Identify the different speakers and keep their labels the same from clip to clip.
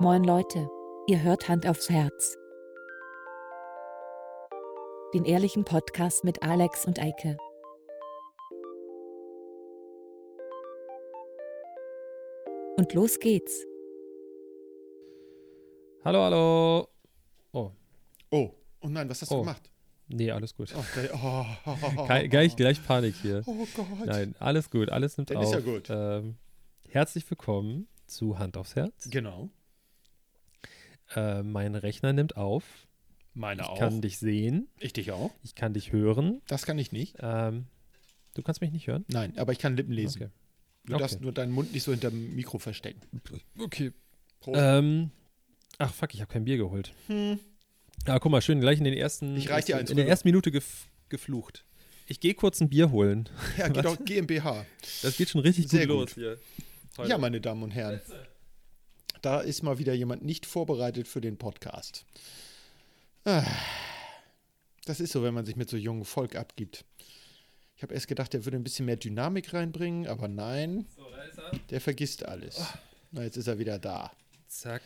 Speaker 1: Moin Leute, ihr hört Hand aufs Herz. Den ehrlichen Podcast mit Alex und Eike. Und los geht's.
Speaker 2: Hallo, hallo. Oh,
Speaker 3: Oh, oh nein, was hast du
Speaker 2: Oh.
Speaker 3: gemacht?
Speaker 2: nee, alles gut.
Speaker 3: Oh, gleich, oh, oh, oh, oh,
Speaker 2: gleich, gleich Panik hier.
Speaker 3: oh Gott.
Speaker 2: Nein, alles gut, alles nimmt
Speaker 3: Dann
Speaker 2: auf.
Speaker 3: ist ja gut.
Speaker 2: Ähm, herzlich willkommen zu Hand aufs Herz.
Speaker 3: Genau.
Speaker 2: Äh, mein Rechner nimmt auf.
Speaker 3: Meine
Speaker 2: Ich
Speaker 3: auch.
Speaker 2: kann dich sehen.
Speaker 3: ich dich auch.
Speaker 2: Ich kann dich hören.
Speaker 3: Das kann ich nicht.
Speaker 2: Ähm, du kannst mich nicht hören?
Speaker 3: Nein, aber ich kann Lippen lesen.
Speaker 2: Okay.
Speaker 3: Du
Speaker 2: Okay.
Speaker 3: darfst nur deinen Mund nicht so hinterm Mikro verstecken.
Speaker 2: Okay.
Speaker 3: Prost.
Speaker 2: Ähm, ach, fuck, ich habe kein Bier geholt.
Speaker 3: Hm.
Speaker 2: Ah, guck mal, schön, gleich in den ersten.
Speaker 3: Ich reich dir eins
Speaker 2: In der ersten Minute gef geflucht. Ich gehe kurz ein Bier holen.
Speaker 3: Ja, geht auch GmbH.
Speaker 2: Das geht schon richtig
Speaker 3: Sehr
Speaker 2: gut
Speaker 3: gut.
Speaker 2: los hier.
Speaker 3: Ja, meine Damen und Herren. Da ist mal wieder jemand nicht vorbereitet für den Podcast. Ah. Das ist so, wenn man sich mit so jungem Volk abgibt. Ich habe erst gedacht, der würde ein bisschen mehr Dynamik reinbringen, aber nein,
Speaker 2: So, da ist er.
Speaker 3: der vergisst alles. Na, jetzt ist er wieder da.
Speaker 2: Zack.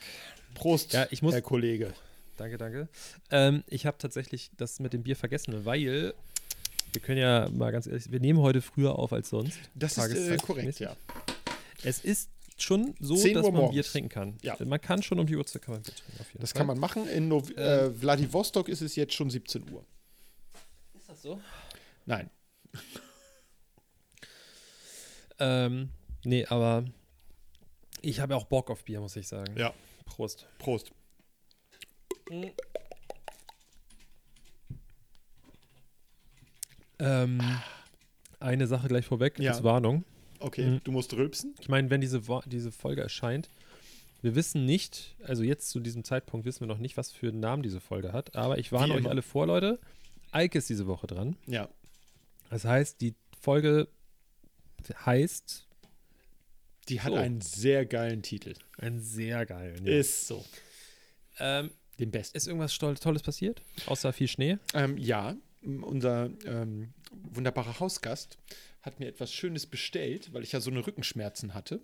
Speaker 3: Prost,
Speaker 2: Ja, ich muss-
Speaker 3: Herr Kollege.
Speaker 2: Danke, danke. Ähm, ich habe tatsächlich das mit dem Bier vergessen, weil wir können ja mal ganz ehrlich, wir nehmen heute früher auf als sonst.
Speaker 3: Das ist äh, korrekt, ja.
Speaker 2: Es ist schon so,
Speaker 3: 10
Speaker 2: dass man Bier trinken kann.
Speaker 3: Ja.
Speaker 2: Man kann schon um die Uhrzeit kann man Bier trinken. Auf jeden
Speaker 3: Das
Speaker 2: Fall.
Speaker 3: kann man machen. In Nov äh, Vladivostok ist es jetzt schon 17 Uhr.
Speaker 2: Ist das so?
Speaker 3: Nein.
Speaker 2: Ähm, nee, aber ich habe auch Bock auf Bier, muss ich sagen.
Speaker 3: Ja.
Speaker 2: Prost.
Speaker 3: Prost.
Speaker 2: Ähm, eine Sache gleich vorweg,
Speaker 3: Ja.
Speaker 2: als Warnung.
Speaker 3: Okay,
Speaker 2: Mhm.
Speaker 3: du musst rülpsen.
Speaker 2: Ich meine, wenn diese, Wo- diese Folge erscheint, wir wissen nicht, also jetzt zu diesem Zeitpunkt wissen wir noch nicht, was für einen Namen diese Folge hat, aber ich warne
Speaker 3: Wie
Speaker 2: euch
Speaker 3: immer.
Speaker 2: alle vor, Leute. Eike ist diese Woche dran.
Speaker 3: Ja.
Speaker 2: Das heißt, die Folge heißt
Speaker 3: Die hat
Speaker 2: So.
Speaker 3: einen sehr geilen Titel.
Speaker 2: ein sehr geilen. Ja.
Speaker 3: Ist so.
Speaker 2: Ähm,
Speaker 3: Den besten.
Speaker 2: ist irgendwas Tolles passiert? Außer viel Schnee?
Speaker 3: Ähm, ja, unser ähm, wunderbarer Hausgast hat mir etwas Schönes bestellt, weil ich ja so eine Rückenschmerzen hatte.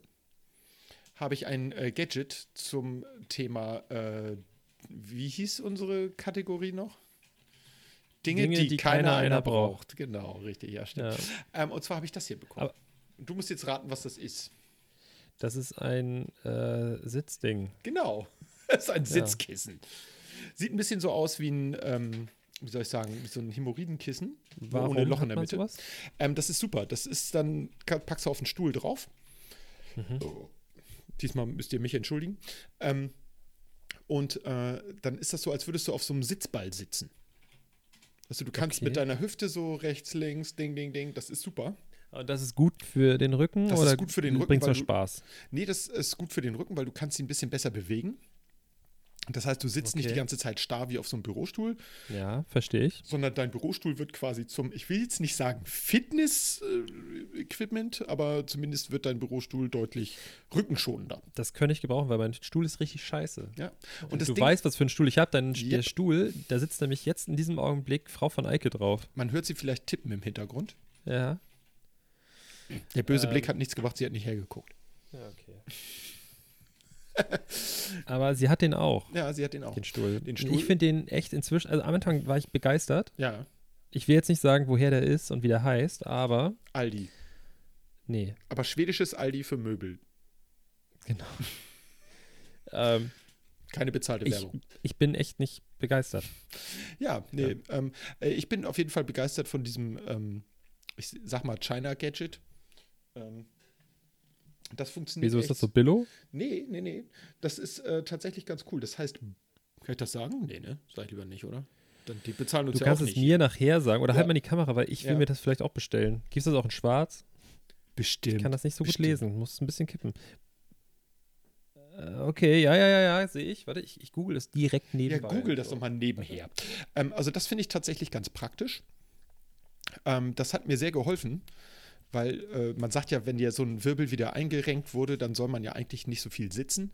Speaker 3: Habe ich ein äh, Gadget zum Thema, äh, wie hieß unsere Kategorie noch? Dinge,
Speaker 2: Dinge,
Speaker 3: die,
Speaker 2: die
Speaker 3: keiner,
Speaker 2: keiner
Speaker 3: einer
Speaker 2: einer
Speaker 3: braucht. Genau, richtig, ja, stimmt.
Speaker 2: Ja.
Speaker 3: Ähm, und zwar habe ich das hier bekommen.
Speaker 2: Aber-
Speaker 3: du musst jetzt raten, was das ist.
Speaker 2: Das ist ein äh, Sitzding.
Speaker 3: Genau. Das ist ein Sitzkissen. Sieht ein bisschen so aus wie ein, ähm, wie soll ich sagen, so ein Hämorrhoidenkissen. nur
Speaker 2: Warum
Speaker 3: ohne Loch in der Mitte. Ähm, das ist super. Das ist dann, packst du auf den Stuhl drauf.
Speaker 2: Mhm.
Speaker 3: Diesmal müsst ihr mich entschuldigen. Ähm, und äh, dann ist das so, als würdest du auf so einem Sitzball sitzen. Also du kannst
Speaker 2: Okay.
Speaker 3: mit deiner Hüfte so rechts, links, ding, ding, ding. Das ist super.
Speaker 2: Und das ist gut für den Rücken
Speaker 3: Das
Speaker 2: oder
Speaker 3: ist gut für den Rücken,
Speaker 2: nur
Speaker 3: du-
Speaker 2: Spaß?
Speaker 3: Nee, das ist gut für den Rücken, weil du kannst ihn ein bisschen besser bewegen. Das heißt, du sitzt nicht
Speaker 2: Okay.
Speaker 3: die ganze Zeit starr wie auf so einem Bürostuhl,
Speaker 2: Ja, verstehe ich.
Speaker 3: sondern dein Bürostuhl wird quasi zum, ich will jetzt nicht sagen Fitness-Equipment, aber zumindest wird dein Bürostuhl deutlich rückenschonender.
Speaker 2: Das könnte ich gebrauchen, weil mein Stuhl ist richtig scheiße.
Speaker 3: Ja.
Speaker 2: Und
Speaker 3: Und
Speaker 2: du
Speaker 3: Ding,
Speaker 2: weißt, was für einen Stuhl ich habe. Dein der
Speaker 3: Yep.
Speaker 2: Stuhl, da sitzt nämlich jetzt in diesem Augenblick Frau von Eike drauf.
Speaker 3: man hört sie vielleicht tippen im Hintergrund.
Speaker 2: Ja.
Speaker 3: Der böse
Speaker 2: Ähm.
Speaker 3: Blick hat nichts gebracht, sie hat nicht hergeguckt.
Speaker 2: Ja, okay. Aber sie hat den auch,
Speaker 3: Ja, sie hat den auch.
Speaker 2: den Stuhl.
Speaker 3: Den Stuhl-
Speaker 2: Ich finde den echt inzwischen, also am Anfang war ich begeistert.
Speaker 3: Ja,
Speaker 2: Ich will jetzt nicht sagen, woher der ist und wie der heißt, aber
Speaker 3: Aldi.
Speaker 2: nee,
Speaker 3: Aber schwedisches Aldi für Möbel.
Speaker 2: genau. ähm,
Speaker 3: Keine bezahlte
Speaker 2: ich,
Speaker 3: Werbung.
Speaker 2: ich bin echt nicht begeistert.
Speaker 3: Ja, nee. Ähm, äh, ich bin auf jeden Fall begeistert von diesem, ähm, ich sag mal, China-Gadget. Ähm, das funktioniert.
Speaker 2: Wieso ist
Speaker 3: echt.
Speaker 2: das so Billo?
Speaker 3: Nee, nee, nee. Das ist äh, tatsächlich ganz cool. Das heißt, kann ich das sagen? Nee, ne? Sag ich lieber nicht, oder? Dann, die bezahlen uns
Speaker 2: Du
Speaker 3: ja
Speaker 2: kannst
Speaker 3: auch
Speaker 2: es
Speaker 3: nicht.
Speaker 2: mir nachher sagen oder
Speaker 3: Ja.
Speaker 2: halt mal die Kamera, weil ich will
Speaker 3: Ja.
Speaker 2: mir das vielleicht auch bestellen. Gibt es das auch in schwarz?
Speaker 3: Bestimmt.
Speaker 2: Ich kann das nicht so gut
Speaker 3: bestimmt.
Speaker 2: lesen, muss ein bisschen kippen. Äh, Okay, ja, ja, ja, ja, sehe ich. Warte, ich, ich google es direkt
Speaker 3: Ja,
Speaker 2: nebenbei.
Speaker 3: google das
Speaker 2: So.
Speaker 3: doch mal nebenher. Ähm, also das finde ich tatsächlich ganz praktisch. Ähm, das hat mir sehr geholfen, weil äh, man sagt ja, wenn dir so ein Wirbel wieder eingerenkt wurde, dann soll man ja eigentlich nicht so viel sitzen.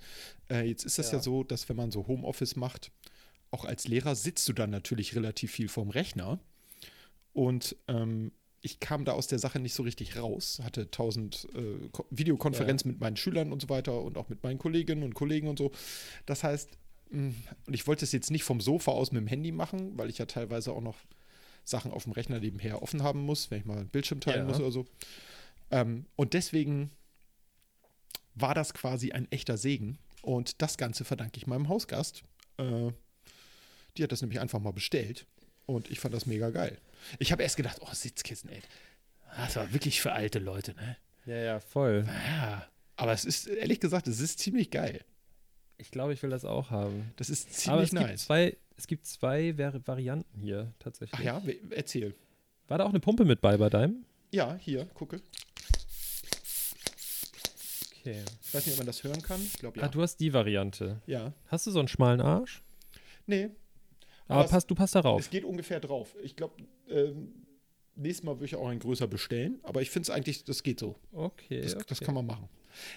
Speaker 3: Äh, jetzt ist das ja.
Speaker 2: Ja.
Speaker 3: so, dass wenn man so Homeoffice macht, auch als Lehrer sitzt du dann natürlich relativ viel vorm Rechner. Und ähm, ich kam da aus der Sache nicht so richtig raus, hatte tausend äh, Ko- Videokonferenzen mit meinen Schülern und so weiter und auch mit meinen Kolleginnen und Kollegen und so. Das heißt, mh, und ich wollte es jetzt nicht vom Sofa aus mit dem Handy machen, weil ich ja teilweise auch noch Sachen auf dem Rechner nebenher offen haben muss, wenn ich mal einen Bildschirm teilen
Speaker 2: Ja.
Speaker 3: muss oder so. Ähm, und deswegen war das quasi ein echter Segen. Und das Ganze verdanke ich meinem Hausgast. Äh, die hat das nämlich einfach mal bestellt. Und ich fand das mega geil. Ich habe erst gedacht, oh, Sitzkissen, ey. Das war wirklich für alte Leute, ne?
Speaker 2: Ja, ja, voll.
Speaker 3: Ja. Aber es ist, ehrlich gesagt, es ist ziemlich geil.
Speaker 2: Ich glaube, ich will das auch haben.
Speaker 3: Das ist
Speaker 2: Aber
Speaker 3: ziemlich
Speaker 2: es gibt
Speaker 3: nice.
Speaker 2: zwei, es gibt zwei Vari- Varianten hier tatsächlich.
Speaker 3: Ach ja, erzähl.
Speaker 2: War da auch eine Pumpe mit bei bei deinem?
Speaker 3: Ja, hier, gucke.
Speaker 2: Okay.
Speaker 3: Ich weiß nicht, ob man das hören kann. Ich glaube, ja.
Speaker 2: Ah, du hast die Variante.
Speaker 3: ja.
Speaker 2: Hast du so einen schmalen Arsch?
Speaker 3: Nee,
Speaker 2: Aber
Speaker 3: es-
Speaker 2: passt, du passt da rauf.
Speaker 3: es geht ungefähr drauf. Ich glaube, ähm, nächstes Mal würde ich auch einen größer bestellen. Aber ich finde es eigentlich, das geht so.
Speaker 2: Okay,
Speaker 3: Das,
Speaker 2: okay.
Speaker 3: das kann man machen.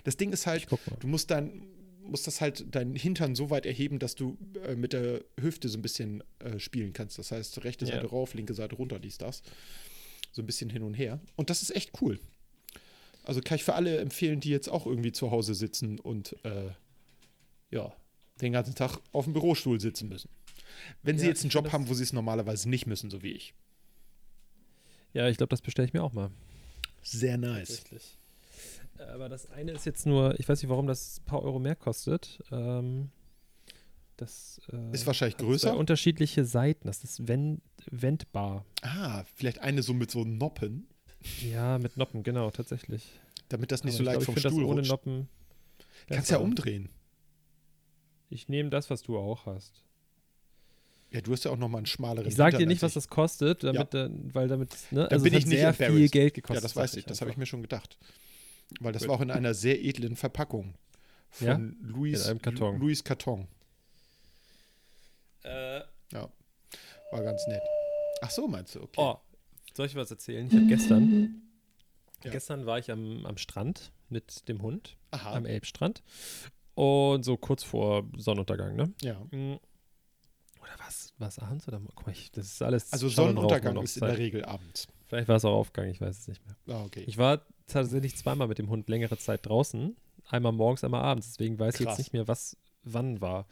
Speaker 3: Das Ding ist halt, du musst dann musst das halt deinen Hintern so weit erheben, dass du äh, mit der Hüfte so ein bisschen äh, spielen kannst. Das heißt, rechte
Speaker 2: Ja.
Speaker 3: Seite rauf, linke Seite runter, dies, das. So ein bisschen hin und her. Und das ist echt cool. Also kann ich für alle empfehlen, die jetzt auch irgendwie zu Hause sitzen und äh, ja, den ganzen Tag auf dem Bürostuhl sitzen müssen. Wenn sie
Speaker 2: Ja,
Speaker 3: jetzt einen Job haben, wo sie es normalerweise nicht müssen, so wie ich.
Speaker 2: Ja, ich glaube, das bestelle ich mir auch mal.
Speaker 3: Sehr nice.
Speaker 2: Tatsächlich. Aber das eine ist jetzt nur, ich weiß nicht, warum das ein paar Euro mehr kostet. Ähm, das äh,
Speaker 3: Ist wahrscheinlich
Speaker 2: hat
Speaker 3: größer.
Speaker 2: zwei unterschiedliche Seiten. Das ist wend, wendbar.
Speaker 3: Ah, vielleicht eine so mit so Noppen,
Speaker 2: Ja, mit Noppen, genau, tatsächlich.
Speaker 3: damit das nicht
Speaker 2: Aber
Speaker 3: so
Speaker 2: ich
Speaker 3: leicht
Speaker 2: glaub,
Speaker 3: vom Stuhl
Speaker 2: das ohne
Speaker 3: rutscht.
Speaker 2: Noppen.
Speaker 3: Kannst ja umdrehen.
Speaker 2: Ich nehme das, was du auch hast.
Speaker 3: Ja, du hast ja auch noch mal einen schmaleren
Speaker 2: Ich sage dir nicht, was das kostet, damit, äh, weil damit, ne,
Speaker 3: Da
Speaker 2: also
Speaker 3: bin ich nicht
Speaker 2: sehr viel. Geld gekostet.
Speaker 3: Ja, das weiß
Speaker 2: sag
Speaker 3: ich. Das habe ich mir schon gedacht. Weil das
Speaker 2: Gut.
Speaker 3: war auch in einer sehr edlen Verpackung. Von
Speaker 2: Ja?
Speaker 3: Louis,
Speaker 2: In einem Karton.
Speaker 3: Louis Karton.
Speaker 2: Äh,
Speaker 3: Ja. War ganz nett. Ach so, meinst du? Okay.
Speaker 2: Oh, soll ich was erzählen? Ich habe gestern,
Speaker 3: Ja.
Speaker 2: gestern war ich am, am Strand mit dem Hund,
Speaker 3: Aha.
Speaker 2: am Elbstrand. Und so kurz vor Sonnenuntergang, ne?
Speaker 3: ja.
Speaker 2: Mm. Oder was? War es abends oder? Guck mal, ich, das ist alles.
Speaker 3: Also Sonnenuntergang ist in der. Regel abends.
Speaker 2: Vielleicht war es auch Aufgang, ich weiß es nicht mehr.
Speaker 3: Ah, okay.
Speaker 2: Ich war tatsächlich zweimal mit dem Hund längere Zeit draußen. Einmal morgens, einmal abends. Deswegen weiß ich
Speaker 3: Krass.
Speaker 2: jetzt nicht mehr, was wann war.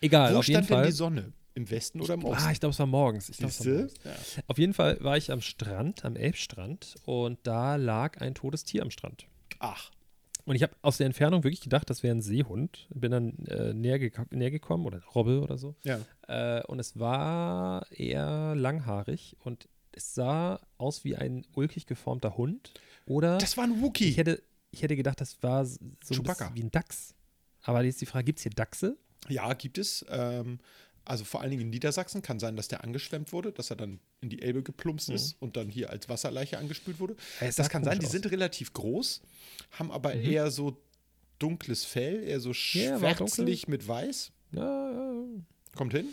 Speaker 2: Egal,
Speaker 3: Wo
Speaker 2: auf jeden
Speaker 3: stand denn
Speaker 2: Fall.
Speaker 3: die Sonne? Im Westen oder im Osten?
Speaker 2: Ah, ich glaube, es war morgens. Ich glaub, es war
Speaker 3: Siehste?
Speaker 2: morgens.
Speaker 3: Ja.
Speaker 2: Auf jeden Fall war ich am Strand, am Elbstrand, und da lag ein totes Tier am Strand.
Speaker 3: Ach,
Speaker 2: Und ich habe aus der Entfernung wirklich gedacht, das wäre ein Seehund. Bin dann äh, näher, geko- näher gekommen oder Robbe oder so.
Speaker 3: ja.
Speaker 2: Äh, und es war eher langhaarig und es sah aus wie ein ulkig geformter Hund. Oder
Speaker 3: Das war ein Wookie.
Speaker 2: ich hätte, ich hätte gedacht, das war so ein
Speaker 3: Chewbacca.
Speaker 2: wie ein Dachs. Aber jetzt die Frage, gibt es hier Dachse?
Speaker 3: Ja, gibt es. Ähm, also vor allen Dingen in Niedersachsen kann sein, dass der angeschwemmt wurde, dass er dann in die Elbe geplumpst ist und dann hier als Wasserleiche angespült wurde. Das
Speaker 2: sah
Speaker 3: kann sein, die
Speaker 2: aus.
Speaker 3: sind relativ groß, haben aber
Speaker 2: Mhm.
Speaker 3: eher so dunkles Fell, eher so
Speaker 2: dunkel.
Speaker 3: schwärzlich mit weiß.
Speaker 2: Ja, ja.
Speaker 3: Kommt hin?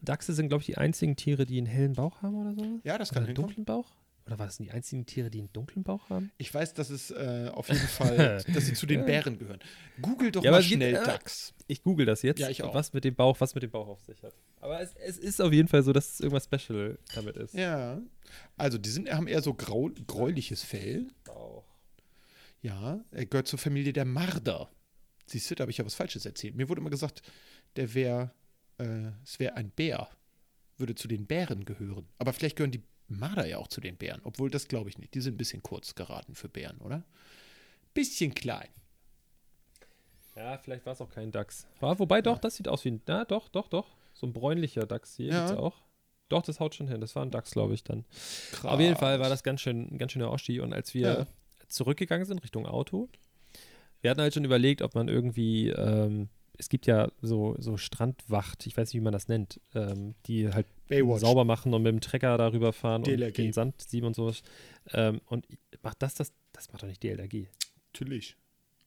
Speaker 2: Dachse sind, glaube ich, die einzigen Tiere, die einen hellen Bauch haben oder so.
Speaker 3: Ja, das
Speaker 2: Oder
Speaker 3: kann
Speaker 2: einen
Speaker 3: hinkommen.
Speaker 2: dunklen Bauch? Oder war das die einzigen Tiere, die einen dunklen Bauch haben?
Speaker 3: Ich weiß, dass es äh, auf jeden Fall, dass sie zu den. Bären gehören. Google doch
Speaker 2: Ja,
Speaker 3: mal schnell
Speaker 2: äh,
Speaker 3: Dachs.
Speaker 2: Ich google das jetzt,
Speaker 3: Ja, ich auch.
Speaker 2: was mit dem Bauch, was mit dem Bauch auf sich hat. Aber es, es ist auf jeden Fall so, dass es irgendwas Special damit ist.
Speaker 3: Ja. Also, die sind, haben eher so grau, gräuliches Fell.
Speaker 2: Bauch.
Speaker 3: Ja, er gehört zur Familie der Marder. Siehst du, da habe ich ja was Falsches erzählt. Mir wurde immer gesagt, der wäre, äh, es wäre ein Bär. Würde zu den Bären gehören. Aber vielleicht gehören die Marder ja auch zu den Bären. Obwohl, das glaube ich nicht. Die sind ein bisschen kurz geraten für Bären, oder? Bisschen klein.
Speaker 2: Ja, vielleicht war es auch kein Dachs. War, wobei doch, das sieht aus wie ein. Na, doch, doch, doch. So ein bräunlicher Dachs hier
Speaker 3: Ja.
Speaker 2: gibt's auch. Doch, das haut schon hin. Das war ein Dachs, glaube ich, dann.
Speaker 3: Krass.
Speaker 2: Auf jeden Fall war das ganz schön, ein ganz schöner Oschi. Und als wir
Speaker 3: Ja.
Speaker 2: zurückgegangen sind Richtung Auto, wir hatten halt schon überlegt, ob man irgendwie, ähm, es gibt ja so, so Strandwacht, ich weiß nicht, wie man das nennt, ähm, die halt
Speaker 3: Baywatch.
Speaker 2: sauber machen und mit dem Trecker darüber fahren
Speaker 3: DLRG.
Speaker 2: und den Sand sieben und sowas. Ähm, und macht das, das, das macht doch nicht DLRG.
Speaker 3: Natürlich.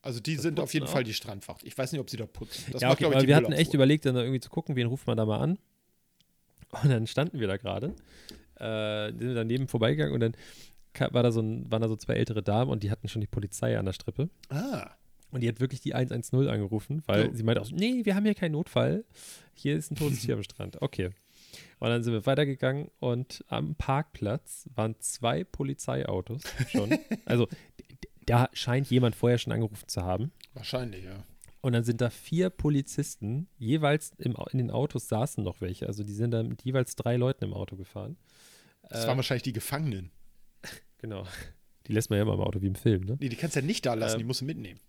Speaker 3: Also die
Speaker 2: Das
Speaker 3: sind auf jeden
Speaker 2: auch?
Speaker 3: Fall die Strandwacht. Ich weiß nicht, ob sie da putzen. Das
Speaker 2: ja,
Speaker 3: macht,
Speaker 2: okay,
Speaker 3: glaub ich,
Speaker 2: wir hatten echt überlegt, dann da irgendwie zu gucken, wen ruft man da mal an. Und dann standen wir da gerade, äh, sind daneben vorbeigegangen und dann war da so ein, waren da so zwei ältere Damen und die hatten schon die Polizei an der Strippe.
Speaker 3: Ah,
Speaker 2: Und die hat wirklich die 110 angerufen, weil
Speaker 3: Oh.
Speaker 2: sie meinte auch, nee, wir haben hier keinen Notfall. Hier ist ein totes Tier am Strand. Okay. Und dann sind wir weitergegangen und am Parkplatz waren zwei Polizeiautos schon. also da scheint jemand vorher schon angerufen zu haben.
Speaker 3: Wahrscheinlich, ja.
Speaker 2: Und dann sind da vier Polizisten, jeweils im, in den Autos saßen noch welche. Also die sind da mit jeweils drei Leuten im Auto gefahren.
Speaker 3: Das
Speaker 2: Äh,
Speaker 3: waren wahrscheinlich die Gefangenen.
Speaker 2: Genau. Die lässt man ja immer im Auto wie im Film, ne?
Speaker 3: Nee, die kannst du ja nicht da lassen,
Speaker 2: Ähm.
Speaker 3: die musst du mitnehmen.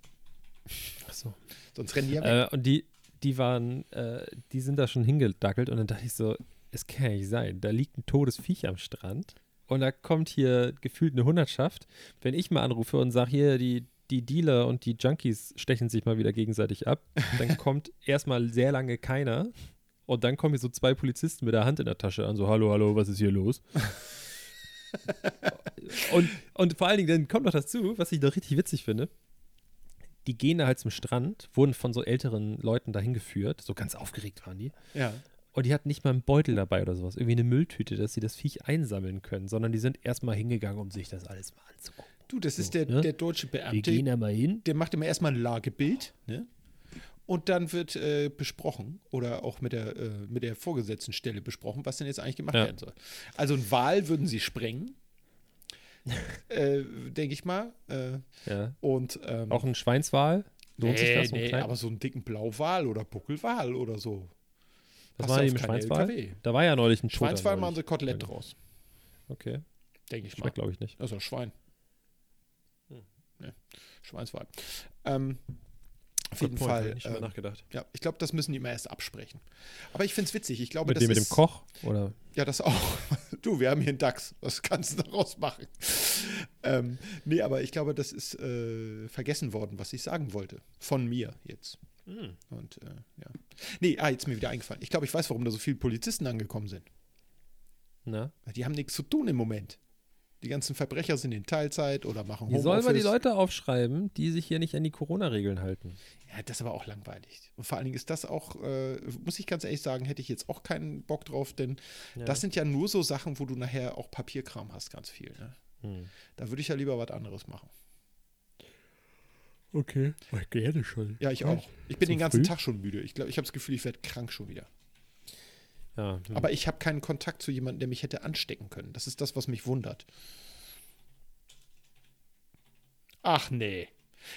Speaker 2: Achso.
Speaker 3: Sonst rennen die ja weg.
Speaker 2: Äh, und die, die waren, äh, die sind da schon hingedackelt und dann dachte ich so, es kann ja nicht sein. Da liegt ein totes Viech am Strand und da kommt hier gefühlt eine Hundertschaft. Wenn ich mal anrufe und sage, hier, die, die Dealer und die Junkies stechen sich mal wieder gegenseitig ab, dann kommt erstmal sehr lange keiner. Und dann kommen hier so zwei Polizisten mit der Hand in der Tasche an, so, hallo, hallo, was ist hier los? und, und vor allen Dingen, dann kommt noch dazu, was ich noch richtig witzig finde. Die gehen da halt zum Strand, wurden von so älteren Leuten dahin geführt, so ganz aufgeregt waren die.
Speaker 3: ja.
Speaker 2: Und die hatten nicht mal einen Beutel dabei oder sowas, irgendwie eine Mülltüte, dass sie das Viech einsammeln können, sondern die sind erstmal hingegangen, um sich das alles mal anzugucken.
Speaker 3: Du, das ist
Speaker 2: So,
Speaker 3: der,
Speaker 2: ne?
Speaker 3: der deutsche
Speaker 2: Wir
Speaker 3: Beamte,
Speaker 2: gehen da mal hin.
Speaker 3: der macht immer erstmal ein Lagebild, ne? Und dann wird äh, besprochen oder auch mit der, äh, mit der vorgesetzten Stelle besprochen, was denn jetzt eigentlich gemacht
Speaker 2: Ja.
Speaker 3: werden soll. Also ein Wal würden sie sprengen, äh, denke ich mal. Äh,
Speaker 2: Ja.
Speaker 3: und ähm,
Speaker 2: Auch ein Schweinswal. Lohnt sich
Speaker 3: nee,
Speaker 2: das? So ein
Speaker 3: nee, aber so einen dicken Blauwal oder Buckelwal oder so.
Speaker 2: Was
Speaker 3: Passt
Speaker 2: war mit
Speaker 3: keine
Speaker 2: Schweinswal?
Speaker 3: LKW.
Speaker 2: Da war ja neulich ein Toter
Speaker 3: Schweinswal machen sie Kotelett draus,
Speaker 2: Okay.
Speaker 3: denke ich mal.
Speaker 2: Schmeckt, glaube ich, nicht.
Speaker 3: Also Schwein.
Speaker 2: Hm.
Speaker 3: Ne, Schweinswal. Ähm, auf jeden
Speaker 2: hab
Speaker 3: Fall.
Speaker 2: ich
Speaker 3: ähm,
Speaker 2: nachgedacht.
Speaker 3: ja, ich glaube, das müssen die immer erst absprechen. Aber ich finde es witzig. Ich glaube,
Speaker 2: Mit
Speaker 3: das
Speaker 2: dem, mit
Speaker 3: ist,
Speaker 2: dem Koch? Oder?
Speaker 3: Ja, das auch. Du, wir haben hier einen Dachs. Was kannst du daraus machen? ähm, nee, aber ich glaube, das ist äh, vergessen worden, was ich sagen wollte. Von mir jetzt.
Speaker 2: Hm.
Speaker 3: Und äh, ja. Nee, ah, jetzt ist mir wieder eingefallen. Ich glaube, ich weiß, warum da so viele Polizisten angekommen sind.
Speaker 2: Na?
Speaker 3: Die haben nichts zu tun im Moment. Die ganzen Verbrecher sind in Teilzeit oder machen
Speaker 2: Die sollen mal die
Speaker 3: Homeoffice.
Speaker 2: Leute aufschreiben, die sich hier nicht an die Corona-Regeln halten.
Speaker 3: Ja, das ist aber auch langweilig. Und vor allen Dingen ist das auch, äh, muss ich ganz ehrlich sagen, hätte ich jetzt auch keinen Bock drauf, denn
Speaker 2: Ja.
Speaker 3: das sind ja nur so Sachen, wo du nachher auch Papierkram hast, ganz viel. Ne?
Speaker 2: Hm.
Speaker 3: Da würde ich ja lieber was anderes machen.
Speaker 2: Okay. Ich gerne schon.
Speaker 3: Ja, ich auch. Ich bin
Speaker 2: So
Speaker 3: den ganzen
Speaker 2: früh?
Speaker 3: Tag schon müde. Ich glaube, ich habe das Gefühl, ich werde krank schon wieder.
Speaker 2: Ja, hm.
Speaker 3: Aber ich habe keinen Kontakt zu jemandem, der mich hätte anstecken können. Das ist das, was mich wundert. Ach nee.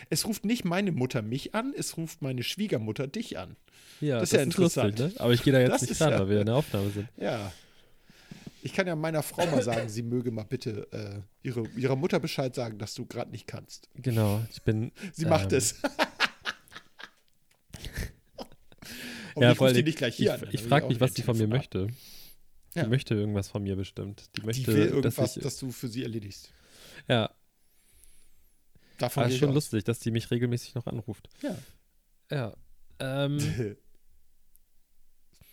Speaker 3: Es ruft nicht meine Mutter mich an, es ruft meine Schwiegermutter dich an.
Speaker 2: ja,
Speaker 3: das ist ja interessant.
Speaker 2: lustig, ne? Aber ich gehe da jetzt
Speaker 3: Das
Speaker 2: nicht
Speaker 3: ist
Speaker 2: ran,
Speaker 3: ja-
Speaker 2: weil wir in der Aufnahme sind.
Speaker 3: Ja. Ich kann ja meiner Frau mal sagen, sie möge mal bitte äh, ihre, ihrer Mutter Bescheid sagen, dass du gerade nicht kannst.
Speaker 2: Genau, ich bin.
Speaker 3: Sie macht
Speaker 2: ähm,
Speaker 3: es. Und
Speaker 2: ja,
Speaker 3: ich rufe die nicht gleich
Speaker 2: ich,
Speaker 3: hier an.
Speaker 2: ich frage mich, was die von mir möchte.
Speaker 3: Ja.
Speaker 2: Die möchte irgendwas von mir bestimmt. Die
Speaker 3: Die
Speaker 2: möchte,
Speaker 3: will irgendwas,
Speaker 2: dass ich.
Speaker 3: dass du für sie erledigst.
Speaker 2: ja,
Speaker 3: Davon gehe
Speaker 2: ist
Speaker 3: ich
Speaker 2: schon
Speaker 3: aus.
Speaker 2: lustig, dass die mich regelmäßig noch anruft.
Speaker 3: Ja.
Speaker 2: Ja. Ähm,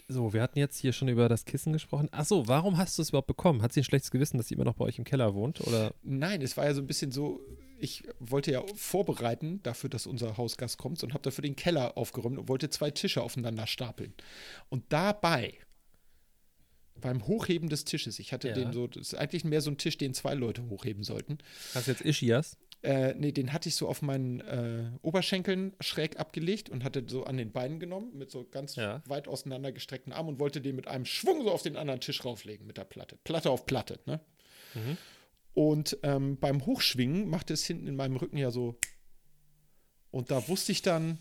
Speaker 2: so, wir hatten jetzt hier schon über das Kissen gesprochen. Ach so, warum hast du es überhaupt bekommen? Hat sie ein schlechtes Gewissen, dass sie immer noch bei euch im Keller wohnt? Oder?
Speaker 3: Nein, es war ja so ein bisschen so, ich wollte ja vorbereiten dafür, dass unser Hausgast kommt und habe dafür den Keller aufgeräumt und wollte zwei Tische aufeinander stapeln. Und dabei, beim Hochheben des Tisches, ich hatte
Speaker 2: Ja.
Speaker 3: den so, das ist eigentlich mehr so ein Tisch, den zwei Leute hochheben sollten.
Speaker 2: Hast du jetzt Ischias?
Speaker 3: Äh, nee, den hatte ich so auf meinen äh, Oberschenkeln schräg abgelegt und hatte so an den Beinen genommen, mit so ganz
Speaker 2: Ja.
Speaker 3: weit auseinandergestreckten Armen und wollte den mit einem Schwung so auf den anderen Tisch rauflegen mit der Platte. Platte auf Platte, ne?
Speaker 2: Mhm.
Speaker 3: Und ähm, beim Hochschwingen machte es hinten in meinem Rücken ja so. Und da wusste ich dann,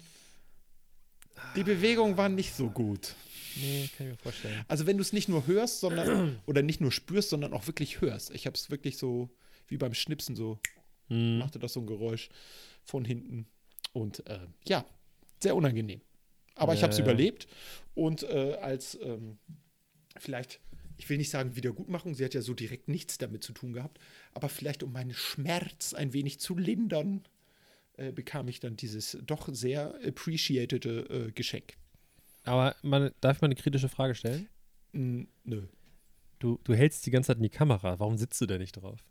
Speaker 3: die Bewegung war nicht so gut.
Speaker 2: Nee, kann ich mir vorstellen.
Speaker 3: Also wenn du es nicht nur hörst, sondern oder nicht nur spürst, sondern auch wirklich hörst. Ich habe es wirklich so wie beim Schnipsen so
Speaker 2: Hm.
Speaker 3: machte das so ein Geräusch von hinten. Und äh, ja, sehr unangenehm. Aber ich
Speaker 2: Ja,
Speaker 3: habe es überlebt. Und äh, als ähm, vielleicht, ich will nicht sagen Wiedergutmachung, sie hat ja so direkt nichts damit zu tun gehabt, aber vielleicht um meinen Schmerz ein wenig zu lindern, äh, bekam ich dann dieses doch sehr appreciatede äh, Geschenk.
Speaker 2: Aber man, darf ich mal eine kritische Frage stellen?
Speaker 3: Mm, nö.
Speaker 2: Du, du hältst die ganze Zeit in die Kamera. Warum sitzt du da nicht drauf?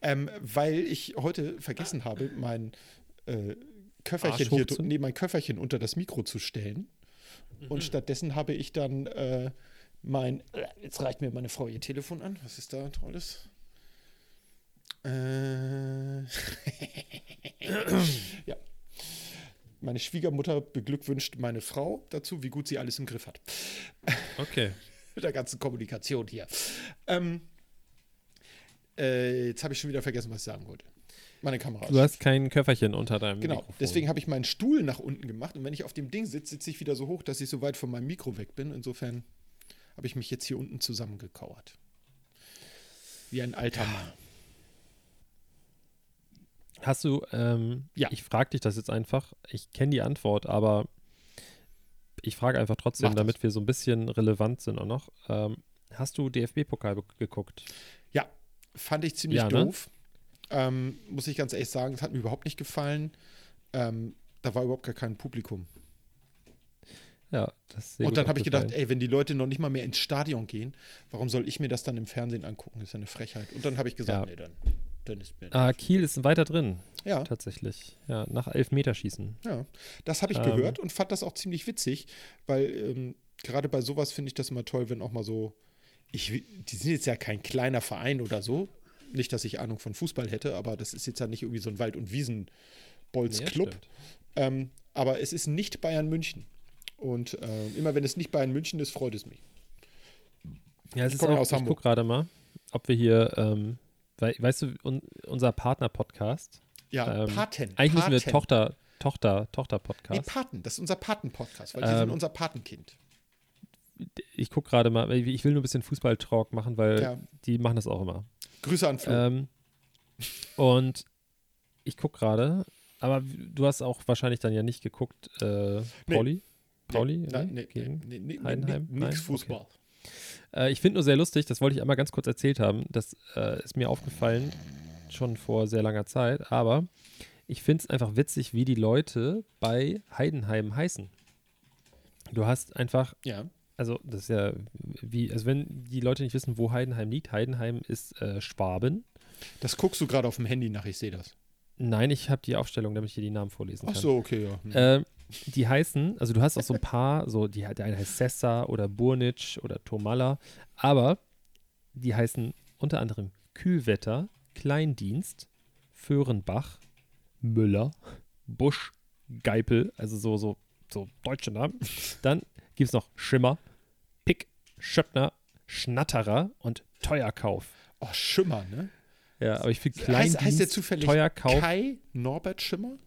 Speaker 3: Ähm, weil ich heute vergessen habe, mein äh, Köfferchen hier, nee, mein Köfferchen unter das Mikro zu stellen. Und stattdessen habe ich dann äh, mein, äh, jetzt reicht mir meine Frau ihr Telefon an. Was ist da tolles? Äh, ja. Meine Schwiegermutter beglückwünscht meine Frau dazu, wie gut sie alles im Griff hat.
Speaker 2: Okay.
Speaker 3: mit der ganzen Kommunikation hier. Ähm, äh, jetzt habe ich schon wieder vergessen, was ich sagen wollte. Meine Kamera.
Speaker 2: Du hast kein Köfferchen unter deinem
Speaker 3: Genau,
Speaker 2: Mikrofon.
Speaker 3: deswegen habe ich meinen Stuhl nach unten gemacht und wenn ich auf dem Ding sitze, sitze ich wieder so hoch, dass ich so weit von meinem Mikro weg bin. Insofern habe ich mich jetzt hier unten zusammengekauert. Wie ein alter Mann.
Speaker 2: Hast du, ähm,
Speaker 3: Ja.
Speaker 2: ich frage dich das jetzt einfach, ich kenne die Antwort, aber ich frage einfach trotzdem, damit wir so ein bisschen relevant sind auch noch. Ähm, hast du DFB-Pokal geguckt?
Speaker 3: Ja, fand ich ziemlich
Speaker 2: Ja, ne?
Speaker 3: doof. Ähm, muss ich ganz ehrlich sagen, es hat mir überhaupt nicht gefallen. Ähm, da war überhaupt gar kein Publikum.
Speaker 2: Ja, das ist sehr
Speaker 3: und dann habe ich gedacht, ey, wenn die Leute noch nicht mal mehr ins Stadion gehen, warum soll ich mir das dann im Fernsehen angucken? Das ist ja eine Frechheit. Und dann habe ich gesagt,
Speaker 2: Ja.
Speaker 3: nee, dann, mir.
Speaker 2: Ah, Kiel ist weiter drin,
Speaker 3: ja,
Speaker 2: tatsächlich. Ja, nach Elfmeterschießen.
Speaker 3: ja. Das habe ich
Speaker 2: Ähm.
Speaker 3: gehört und fand das auch ziemlich witzig, weil ähm, gerade bei sowas finde ich das immer toll, wenn auch mal so. Ich, die sind jetzt ja kein kleiner Verein oder so. Nicht, dass ich Ahnung von Fußball hätte, aber das ist jetzt ja nicht irgendwie so ein Wald- und Wiesen-Bolz-Club.
Speaker 2: stimmt.
Speaker 3: Ähm, aber es ist nicht Bayern München. Und äh, immer wenn es nicht Bayern München ist, freut es mich.
Speaker 2: Ja, es
Speaker 3: Ich
Speaker 2: ist auch,
Speaker 3: ja aus
Speaker 2: ich gucke gerade mal, ob wir hier, ähm, wei weißt du, un unser Partner-Podcast,
Speaker 3: Ja,
Speaker 2: Ähm,
Speaker 3: Paten.
Speaker 2: eigentlich müssen wir. Tochter, Tochter,
Speaker 3: Nee,
Speaker 2: Tochter-Podcast.
Speaker 3: Paten. Das ist unser Paten-Podcast, weil die
Speaker 2: Ähm,
Speaker 3: sind unser Patenkind.
Speaker 2: ich gucke gerade mal, ich will nur ein bisschen Fußball-Talk machen, weil
Speaker 3: Ja.
Speaker 2: die machen das auch immer.
Speaker 3: Grüße an Flo.
Speaker 2: Ähm, und ich gucke gerade, aber du hast auch wahrscheinlich dann ja nicht geguckt, äh, Pauli? Pauli?
Speaker 3: Nee, nein, nee,
Speaker 2: gegen
Speaker 3: nee, nee, nee,
Speaker 2: Heidenheim?
Speaker 3: nee,
Speaker 2: Nein?
Speaker 3: nix Fußball.
Speaker 2: Äh, ich finde nur sehr lustig, das wollte ich einmal ganz kurz erzählt haben. Das äh, ist mir aufgefallen schon vor sehr langer Zeit, aber ich finde es einfach witzig, wie die Leute bei Heidenheim heißen. Du hast einfach,
Speaker 3: Ja.
Speaker 2: also das ist ja wie, also wenn die Leute nicht wissen, wo Heidenheim liegt, Heidenheim ist äh, Schwaben.
Speaker 3: Das guckst du gerade auf dem Handy nach, ich sehe das.
Speaker 2: Nein, ich habe die Aufstellung, damit ich hier die Namen vorlesen
Speaker 3: Ach
Speaker 2: kann.
Speaker 3: so, okay, ja. Hm.
Speaker 2: Ähm, die heißen, also du hast auch so ein paar, so die, der eine heißt Sessa oder Burnic oder Tomalla, aber die heißen unter anderem Kühlwetter, Kleindienst, Föhrenbach, Müller, Busch, Geipel, also so, so, so deutsche Namen. Dann gibt es noch Schimmer, Pick, Schöppner, Schnatterer und Teuerkauf.
Speaker 3: Oh, Schimmer, ne?
Speaker 2: Ja, aber ich finde
Speaker 3: Heißt,
Speaker 2: Kleindienst,
Speaker 3: heißt der zufällig
Speaker 2: Teuerkauf.
Speaker 3: Kai Norbert Schimmer?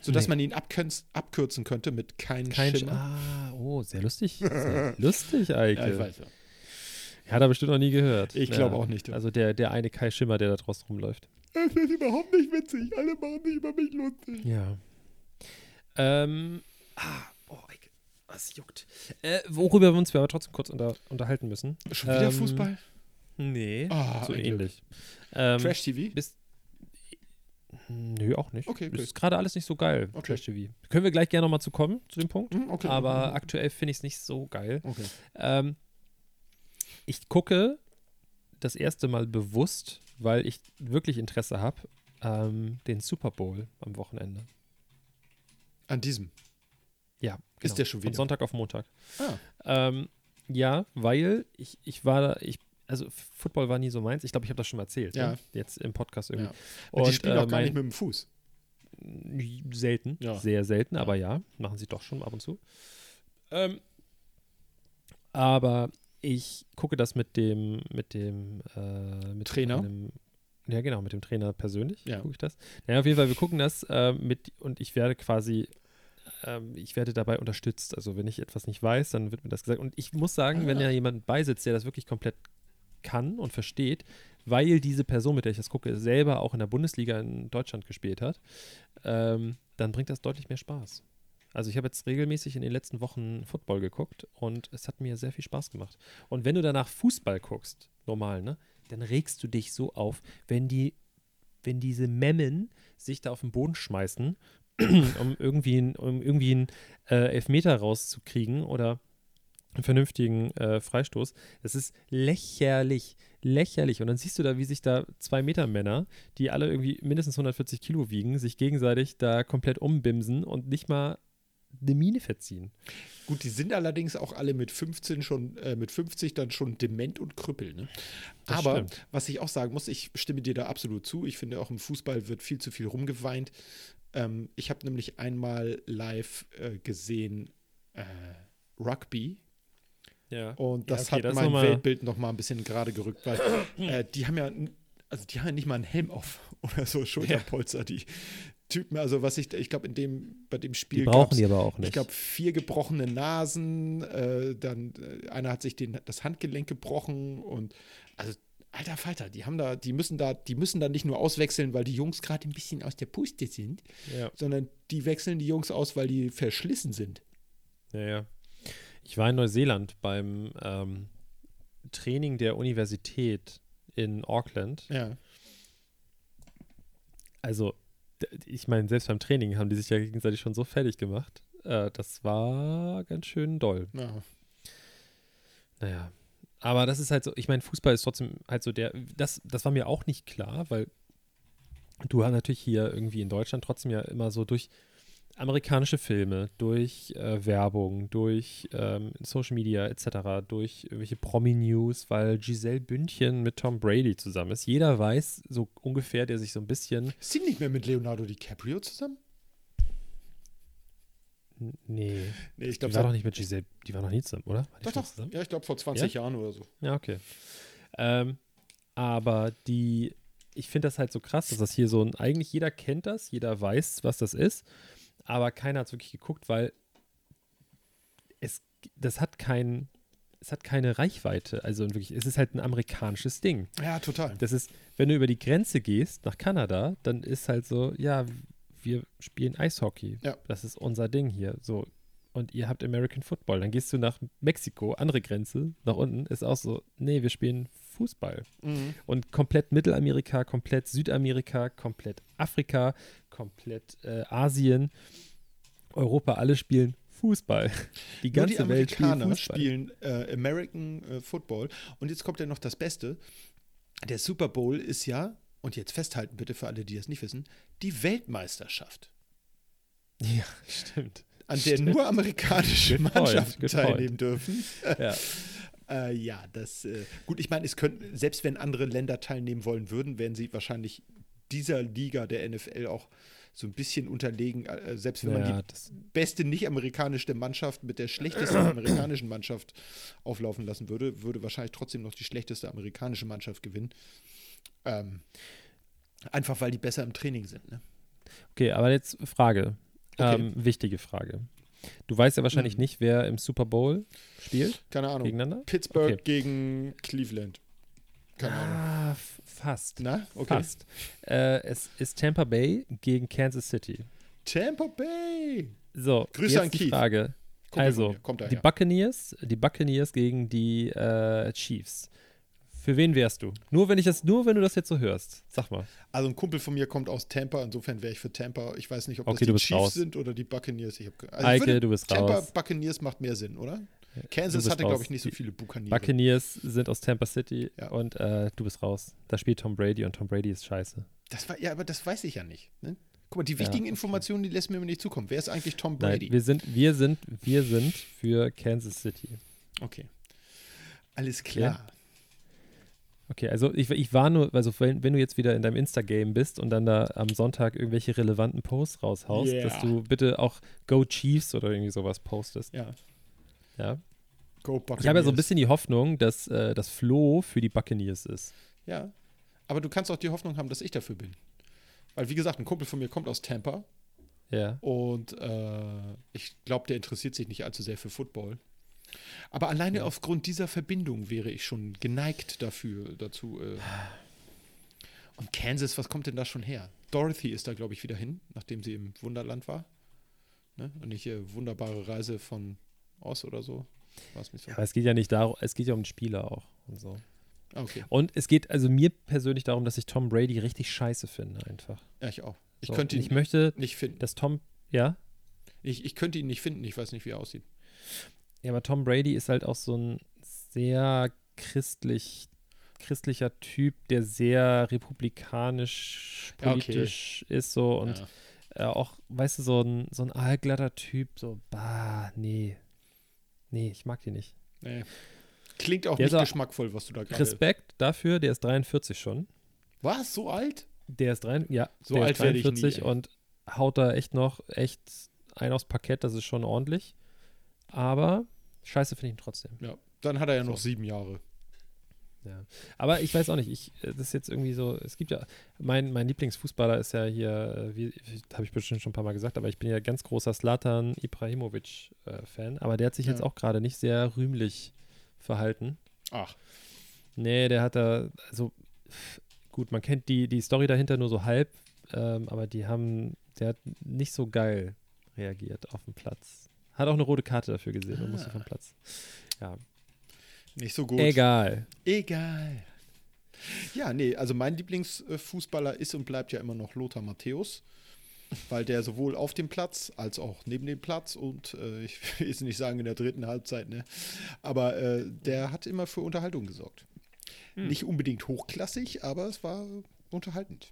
Speaker 3: Sodass
Speaker 2: Nee.
Speaker 3: man ihn abkürz, abkürzen könnte mit kein,
Speaker 2: Kein Sch
Speaker 3: Schimmer.
Speaker 2: Ah, oh, sehr lustig. Sehr lustig, Eike.
Speaker 3: ja, ich weiß ja.
Speaker 2: Ja, hat er bestimmt noch nie gehört.
Speaker 3: Ich
Speaker 2: ja.
Speaker 3: glaube auch nicht.
Speaker 2: Also der, der eine Kai Schimmer, der da draußen rumläuft.
Speaker 3: Das ist überhaupt nicht witzig. Alle machen sich über mich lustig.
Speaker 2: Ja. Ähm, ah, oh, Eike, was juckt. Äh, worüber wir uns aber trotzdem kurz unter, unterhalten müssen.
Speaker 3: Schon wieder
Speaker 2: Ähm,
Speaker 3: Fußball?
Speaker 2: Nee,
Speaker 3: Ah,
Speaker 2: so ähnlich. Ähm,
Speaker 3: Trash-TV?
Speaker 2: Bist, nö, auch nicht.
Speaker 3: Okay, okay.
Speaker 2: Das ist gerade alles nicht so geil,
Speaker 3: Okay.
Speaker 2: Trash TV. Können wir gleich gerne nochmal zu kommen, zu dem Punkt.
Speaker 3: Hm, okay.
Speaker 2: Aber
Speaker 3: Mhm.
Speaker 2: aktuell finde ich es nicht so geil.
Speaker 3: Okay.
Speaker 2: Ähm, ich gucke das erste Mal bewusst, weil ich wirklich Interesse habe, ähm, den Super Bowl am Wochenende.
Speaker 3: An diesem.
Speaker 2: Ja.
Speaker 3: Ist der schon
Speaker 2: Von
Speaker 3: wieder?
Speaker 2: Sonntag auf Montag.
Speaker 3: Ah,
Speaker 2: Ähm, ja, weil ich, ich war da, ich, also Football war nie so meins. Ich glaube, ich habe das schon mal erzählt.
Speaker 3: Ja.
Speaker 2: Ne? Jetzt im Podcast irgendwie.
Speaker 3: Ja. und die spielen
Speaker 2: äh,
Speaker 3: auch gar nicht mit dem Fuß.
Speaker 2: Selten,
Speaker 3: Ja.
Speaker 2: sehr selten, aber ja, machen sie doch schon ab und zu. Ähm, aber ich gucke das mit dem, mit dem, äh, mit
Speaker 3: Trainer?
Speaker 2: Einem, ja, genau, mit dem Trainer persönlich
Speaker 3: Ja.
Speaker 2: gucke ich das. Naja, auf jeden Fall, wir gucken das äh, mit und ich werde quasi, ähm, ich werde dabei unterstützt. Also wenn ich etwas nicht weiß, dann wird mir das gesagt. Und ich muss sagen, wenn
Speaker 3: Ah.
Speaker 2: ja jemand beisitzt, der das wirklich komplett kann und versteht, weil diese Person, mit der ich das gucke, selber auch in der Bundesliga in Deutschland gespielt hat, ähm, dann bringt das deutlich mehr Spaß. Also ich habe jetzt regelmäßig in den letzten Wochen Football geguckt und es hat mir sehr viel Spaß gemacht. Und wenn du danach Fußball guckst, normal, ne, dann regst du dich so auf, wenn die, wenn diese Memmen sich da auf den Boden schmeißen, um irgendwie, ein- um einen äh, Elfmeter rauszukriegen oder vernünftigen äh, Freistoß. Das ist lächerlich, lächerlich. Und dann siehst du da, wie sich da zwei Meter Männer, die alle irgendwie mindestens 140 Kilo wiegen, sich gegenseitig da komplett umbimsen und nicht mal eine Mine verziehen.
Speaker 3: Gut, die sind allerdings auch alle mit 15 schon, äh, mit 50 dann schon dement und krüppel. Ne? Aber
Speaker 2: stimmt.
Speaker 3: was ich auch sagen muss, ich stimme dir da absolut zu. Ich finde auch im Fußball wird viel zu viel rumgeweint. Ähm, ich habe nämlich einmal live äh, gesehen äh, Rugby
Speaker 2: Ja.
Speaker 3: Und
Speaker 2: Ja,
Speaker 3: das
Speaker 2: okay,
Speaker 3: hat
Speaker 2: das
Speaker 3: mein
Speaker 2: noch mal-
Speaker 3: Weltbild noch mal ein bisschen gerade gerückt, weil äh, die haben ja, also die haben ja nicht mal einen Helm auf oder so Schulterpolster, die Typen. Also was ich, ich glaube in dem, bei dem Spiel
Speaker 2: Die brauchen die aber auch nicht.
Speaker 3: Ich glaube, vier gebrochene Nasen, äh, dann äh, einer hat sich den, das Handgelenk gebrochen und also alter Falter, die haben da, die müssen da, die müssen da nicht nur auswechseln, weil die Jungs gerade ein bisschen aus der Puste sind,
Speaker 2: ja.
Speaker 3: sondern die wechseln die Jungs aus, weil die verschlissen sind.
Speaker 2: Ja, ja. Ich war in Neuseeland beim ähm, Training der Universität in Auckland.
Speaker 3: Ja.
Speaker 2: Also, ich meine, selbst beim Training haben die sich ja gegenseitig schon so fertig gemacht. Äh, das war ganz schön doll.
Speaker 3: ja.
Speaker 2: Naja. Aber das ist halt so, ich meine, Fußball ist trotzdem halt so der, das, das war mir auch nicht klar, weil du hast natürlich hier irgendwie in Deutschland trotzdem ja immer so durch amerikanische Filme, durch äh, Werbung, durch ähm, Social Media etc., durch irgendwelche Promi-News, weil Giselle Bündchen mit Tom Brady zusammen ist. Jeder weiß so ungefähr, der sich so ein bisschen,
Speaker 3: Ist die nicht mehr mit Leonardo DiCaprio zusammen?
Speaker 2: N- nee,
Speaker 3: Nee, ich
Speaker 2: die
Speaker 3: glaube,
Speaker 2: war doch nicht mit Giselle, die war noch nie zusammen, oder? Die
Speaker 3: doch, doch.
Speaker 2: zusammen?
Speaker 3: Ja, ich glaube vor 20 Jahren oder so.
Speaker 2: Ja, okay. Ähm, aber die, ich finde das halt so krass, dass das hier so ein, eigentlich jeder kennt das, jeder weiß, was das ist, aber keiner hat es wirklich geguckt, weil es, das hat kein, es hat keine Reichweite. Also wirklich, es ist halt ein amerikanisches Ding.
Speaker 3: Ja, total.
Speaker 2: Das ist, wenn du über die Grenze gehst nach Kanada, dann ist halt so, ja, wir spielen Eishockey.
Speaker 3: Ja.
Speaker 2: Das ist unser Ding hier. So. Und ihr habt American Football. Dann gehst du nach Mexiko, andere Grenze, nach unten, ist auch so, nee, wir spielen Fußball.
Speaker 3: Mhm.
Speaker 2: Und komplett Mittelamerika, komplett Südamerika, komplett Afrika, komplett äh, Asien, Europa, alle spielen Fußball. Die
Speaker 3: Nur
Speaker 2: ganze
Speaker 3: die
Speaker 2: Welt spielt
Speaker 3: Amerikaner spielen äh, American äh, Football. Und jetzt kommt ja noch das Beste. Der Super Bowl ist ja, und jetzt festhalten bitte für alle, die das nicht wissen, die Weltmeisterschaft,
Speaker 2: Ja, stimmt.
Speaker 3: an der
Speaker 2: Stimmt.
Speaker 3: nur amerikanische
Speaker 2: point,
Speaker 3: Mannschaften
Speaker 2: good
Speaker 3: teilnehmen dürfen.
Speaker 2: Ja.
Speaker 3: Äh, ja, das, äh, gut, ich meine, es könnten, selbst wenn andere Länder teilnehmen wollen würden, wären sie wahrscheinlich dieser Liga der NFL auch so ein bisschen unterlegen, äh, selbst wenn man
Speaker 2: ja,
Speaker 3: die
Speaker 2: das,
Speaker 3: beste nicht-amerikanische Mannschaft mit der schlechtesten amerikanischen Mannschaft auflaufen lassen würde, würde wahrscheinlich trotzdem noch die schlechteste amerikanische Mannschaft gewinnen. Ähm, einfach weil die besser im Training sind. Ne?
Speaker 2: okay, aber jetzt Frage.
Speaker 3: Okay.
Speaker 2: Ähm, wichtige Frage. Du weißt ja wahrscheinlich
Speaker 3: Hm.
Speaker 2: nicht, wer im Super Bowl spielt
Speaker 3: Keine Ahnung.
Speaker 2: gegeneinander.
Speaker 3: Pittsburgh
Speaker 2: Okay.
Speaker 3: gegen Cleveland. Keine Ahnung.
Speaker 2: Ah, f- fast.
Speaker 3: Na, okay.
Speaker 2: Fast. Äh, es ist Tampa Bay gegen Kansas City.
Speaker 3: Tampa Bay.
Speaker 2: So,
Speaker 3: Grüße
Speaker 2: jetzt
Speaker 3: an
Speaker 2: die
Speaker 3: Keith.
Speaker 2: Frage.
Speaker 3: Von
Speaker 2: also,
Speaker 3: kommt
Speaker 2: die. Buccaneers, die Buccaneers gegen die äh, Chiefs. Für wen wärst du? Nur wenn ich das, nur wenn du das jetzt so hörst. Sag mal.
Speaker 3: Also ein Kumpel von mir kommt aus Tampa, insofern wäre ich für Tampa. Ich weiß nicht, ob
Speaker 2: Okay,
Speaker 3: das die Chiefs
Speaker 2: raus.
Speaker 3: sind oder die Buccaneers. Ich hab, also ich
Speaker 2: Eike,
Speaker 3: würde-
Speaker 2: du bist
Speaker 3: Tampa
Speaker 2: raus.
Speaker 3: Buccaneers macht mehr Sinn, oder? Kansas hatte, glaube ich, nicht so viele Buccaneers.
Speaker 2: Buccaneers sind aus Tampa City
Speaker 3: Ja.
Speaker 2: und äh, du bist raus. Da spielt Tom Brady und Tom Brady ist scheiße.
Speaker 3: Das war, ja, aber das weiß ich ja nicht. Ne? Guck mal, die
Speaker 2: Ja,
Speaker 3: wichtigen
Speaker 2: okay.
Speaker 3: Informationen, die lässt mir immer nicht zukommen. Wer ist eigentlich Tom
Speaker 2: Nein,
Speaker 3: Brady?
Speaker 2: wir sind, wir sind, wir sind für Kansas City.
Speaker 3: okay. Alles klar.
Speaker 2: Okay, also ich, ich war nur, also wenn, wenn du jetzt wieder in deinem Insta-Game bist und dann da am Sonntag irgendwelche relevanten Posts raushaust,
Speaker 3: Yeah.
Speaker 2: dass du bitte auch Go Chiefs oder irgendwie sowas postest.
Speaker 3: Ja.
Speaker 2: Ja.
Speaker 3: Go Buccaneers.
Speaker 2: Ich habe ja so ein bisschen die Hoffnung, dass äh, das Flo für die Buccaneers ist.
Speaker 3: Ja. Aber du kannst auch die Hoffnung haben, dass ich dafür bin. Weil, wie gesagt, ein Kumpel von mir kommt aus Tampa
Speaker 2: Ja.
Speaker 3: und äh, ich glaube, der interessiert sich nicht allzu sehr für Football. Aber alleine aufgrund dieser Verbindung wäre ich schon geneigt dafür, dazu. Äh. Und Kansas, was kommt denn da schon her? Dorothy ist da, glaube ich, wieder hin, nachdem sie im Wunderland war. Ne? Und nicht äh, wunderbare Reise von Oz oder so. So?
Speaker 2: Aber es geht ja nicht darum, es geht ja um den Spieler auch und so.
Speaker 3: Okay.
Speaker 2: Und es geht also mir persönlich darum, dass ich Tom Brady richtig scheiße finde, einfach.
Speaker 3: Ja, ich auch. Ich
Speaker 2: So.
Speaker 3: könnte ihn
Speaker 2: ich möchte,
Speaker 3: nicht finden.
Speaker 2: dass Tom, ja,
Speaker 3: Ich, ich könnte ihn nicht finden. Ich weiß nicht, wie er aussieht.
Speaker 2: Ja, aber Tom Brady ist halt auch so ein sehr christlich, christlicher Typ, der sehr republikanisch
Speaker 3: Ja, okay.
Speaker 2: politisch ist so und
Speaker 3: ja.
Speaker 2: auch, weißt du, so ein, so ein aalglatter Typ, so, bah, nee. Nee, ich mag die nicht.
Speaker 3: nee. Klingt auch
Speaker 2: Der
Speaker 3: nicht geschmackvoll, was du da gerade.
Speaker 2: Respekt dafür, der ist 43 schon.
Speaker 3: Was? So alt?
Speaker 2: Der ist, drei, ja,
Speaker 3: So alt
Speaker 2: ist
Speaker 3: werde ich nie,
Speaker 2: 43
Speaker 3: ey.
Speaker 2: und haut da echt noch echt ein aufs Parkett, das ist schon ordentlich. Aber scheiße finde ich ihn trotzdem.
Speaker 3: Dann hat er ja noch sieben Jahre.
Speaker 2: Ja. Aber ich weiß auch nicht, ich, äh, das ist jetzt irgendwie so, es gibt ja, mein, mein Lieblingsfußballer ist ja hier, äh, wie habe ich bestimmt schon ein paar Mal gesagt, aber ich bin ja ganz großer Slatan Ibrahimovic-Fan, aber der hat sich
Speaker 3: Ja.
Speaker 2: jetzt auch gerade nicht sehr rühmlich verhalten.
Speaker 3: Ach,
Speaker 2: Nee, der hat da, also gut, man kennt die, die Story dahinter nur so halb, ähm, aber die haben, der hat nicht so geil reagiert auf dem Platz. Hat auch eine rote Karte dafür gesehen und musste
Speaker 3: Ah.
Speaker 2: vom Platz. Ja,
Speaker 3: nicht so gut.
Speaker 2: egal.
Speaker 3: Egal. Ja, nee, also mein Lieblingsfußballer ist und bleibt ja immer noch Lothar Matthäus, weil der sowohl auf dem Platz als auch neben dem Platz und äh, ich will jetzt nicht sagen in der dritten Halbzeit, ne, aber äh, der hat immer für Unterhaltung gesorgt.
Speaker 2: Hm.
Speaker 3: Nicht unbedingt hochklassig, aber es war unterhaltend.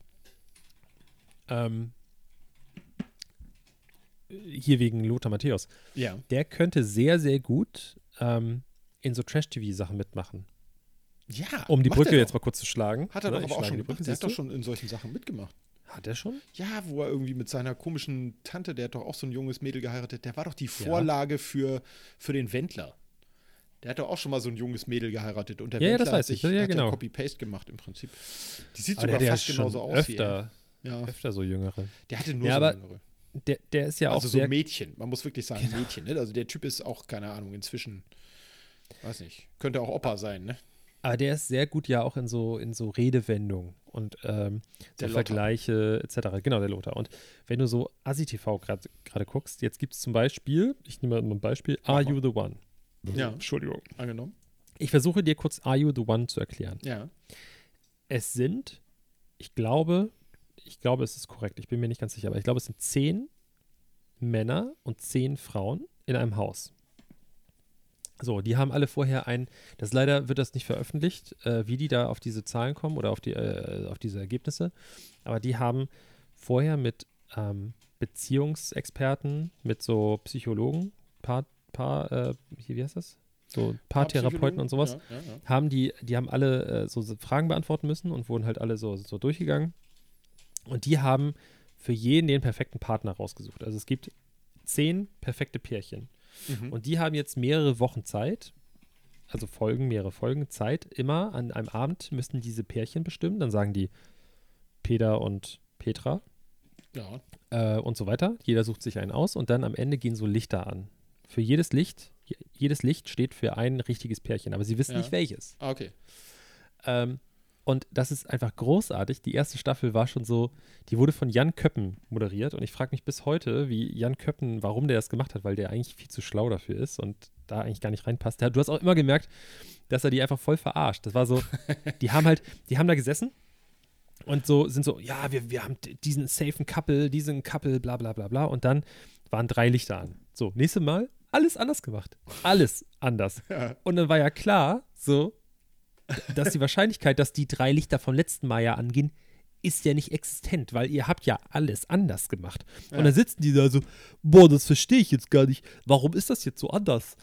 Speaker 2: Ähm, hier wegen Lothar Matthäus.
Speaker 3: Ja.
Speaker 2: Der könnte sehr, sehr gut ähm, in so Trash-TV-Sachen mitmachen.
Speaker 3: Ja.
Speaker 2: Um die Brücke jetzt mal kurz zu schlagen.
Speaker 3: Hat er
Speaker 2: Ne,
Speaker 3: doch aber auch schon gemacht. Der hat doch schon in solchen Sachen mitgemacht.
Speaker 2: Hat er schon?
Speaker 3: Ja, wo er irgendwie mit seiner komischen Tante, der hat doch auch so ein junges Mädel geheiratet, der war doch die Vorlage für, für den Wendler. Der hat doch auch schon mal so ein junges Mädel geheiratet und der
Speaker 2: Ja, ja,
Speaker 3: Wendler
Speaker 2: das
Speaker 3: hat
Speaker 2: weiß ich.
Speaker 3: sich
Speaker 2: Ja,
Speaker 3: hat
Speaker 2: genau.
Speaker 3: Copy-Paste gemacht im Prinzip. Die sieht
Speaker 2: Aber
Speaker 3: sogar
Speaker 2: hat ja
Speaker 3: fast genauso aus wie er.
Speaker 2: öfter,
Speaker 3: Ja,
Speaker 2: öfter so Jüngere.
Speaker 3: der hatte nur
Speaker 2: Ja,
Speaker 3: so jüngere.
Speaker 2: Der, der ist ja auch
Speaker 3: Also so
Speaker 2: sehr
Speaker 3: Mädchen, man muss wirklich sagen Mädchen. Ne? Also der Typ ist auch, keine Ahnung, inzwischen, weiß nicht, könnte auch Opa sein, ne?
Speaker 2: Aber der ist sehr gut ja auch in so, in so Redewendungen und ähm, so. Vergleiche etc. Genau, der Lothar. Und wenn du so ASI-TV gerade gerade guckst, jetzt gibt es zum Beispiel, ich nehme mal ein Beispiel, Are. You the One?
Speaker 3: Ja.
Speaker 2: Entschuldigung.
Speaker 3: Angenommen.
Speaker 2: Ich versuche dir kurz Are You the One zu erklären.
Speaker 3: Ja.
Speaker 2: Es sind, ich glaube, ich glaube, es ist korrekt, ich bin mir nicht ganz sicher, aber ich glaube, es sind zehn Männer und zehn Frauen in einem Haus. So, die haben alle vorher ein, das leider wird das nicht veröffentlicht, äh, wie die da auf diese Zahlen kommen oder auf, die, äh, auf diese Ergebnisse, aber die haben vorher mit ähm, Beziehungsexperten, mit so Psychologen, Paar, Paar äh, hier, wie heißt das? So Paartherapeuten und sowas,
Speaker 3: Ja, ja, ja.
Speaker 2: haben die, die haben alle äh, so so Fragen beantworten müssen und wurden halt alle so, so durchgegangen. Und die haben für jeden den perfekten Partner rausgesucht. Also es gibt zehn perfekte Pärchen.
Speaker 3: Mhm.
Speaker 2: Und die haben jetzt mehrere Wochen Zeit, also Folgen, mehrere Folgen Zeit, immer an einem Abend müssten diese Pärchen bestimmen. Dann sagen die Peter und Petra
Speaker 3: ja.
Speaker 2: äh, und so weiter. Jeder sucht sich einen aus und dann am Ende gehen so Lichter an. Für jedes Licht, je- jedes Licht steht für ein richtiges Pärchen, aber sie wissen
Speaker 3: Ja.
Speaker 2: nicht welches.
Speaker 3: Ah, okay.
Speaker 2: Ähm, und das ist einfach großartig. Die erste Staffel war schon so, die wurde von Jan Köppen moderiert und ich frage mich bis heute, wie Jan Köppen, warum der das gemacht hat, weil der eigentlich viel zu schlau dafür ist und da eigentlich gar nicht reinpasst. Du hast auch immer gemerkt, dass er die einfach voll verarscht. Das war so, die haben halt, die haben da gesessen und so sind so, ja, wir, wir haben diesen safen Couple, diesen Couple, bla bla bla bla und dann waren drei Lichter an. So, nächstes Mal alles anders gemacht. Alles anders.
Speaker 3: Ja.
Speaker 2: Und dann war ja klar, so, dass die Wahrscheinlichkeit, dass die drei Lichter vom letzten Mal ja angehen, ist ja nicht existent, weil ihr habt ja alles anders gemacht.
Speaker 3: Ja.
Speaker 2: Und dann sitzen die da so, boah, das verstehe ich jetzt gar nicht. Warum ist das jetzt so anders?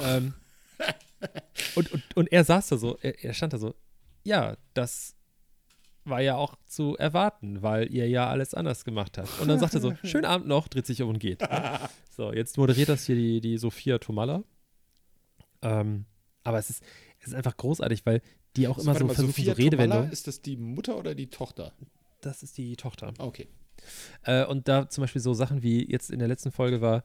Speaker 2: ähm, und, und, und er saß da so, er, er stand da so, ja, das war ja auch zu erwarten, weil ihr ja alles anders gemacht habt. Und dann sagt er so, schönen Abend noch, dreht sich um und geht. So, jetzt moderiert das hier die, die Sophia Tomalla. Ähm, aber es ist, es ist einfach großartig, weil die auch immer so
Speaker 3: mal,
Speaker 2: versuchen,
Speaker 3: Sophia
Speaker 2: so Redewendungen.
Speaker 3: Tomalla, ist das die Mutter oder die Tochter?
Speaker 2: Das ist die Tochter.
Speaker 3: Ah, Okay.
Speaker 2: Äh, und da zum Beispiel so Sachen wie jetzt in der letzten Folge war,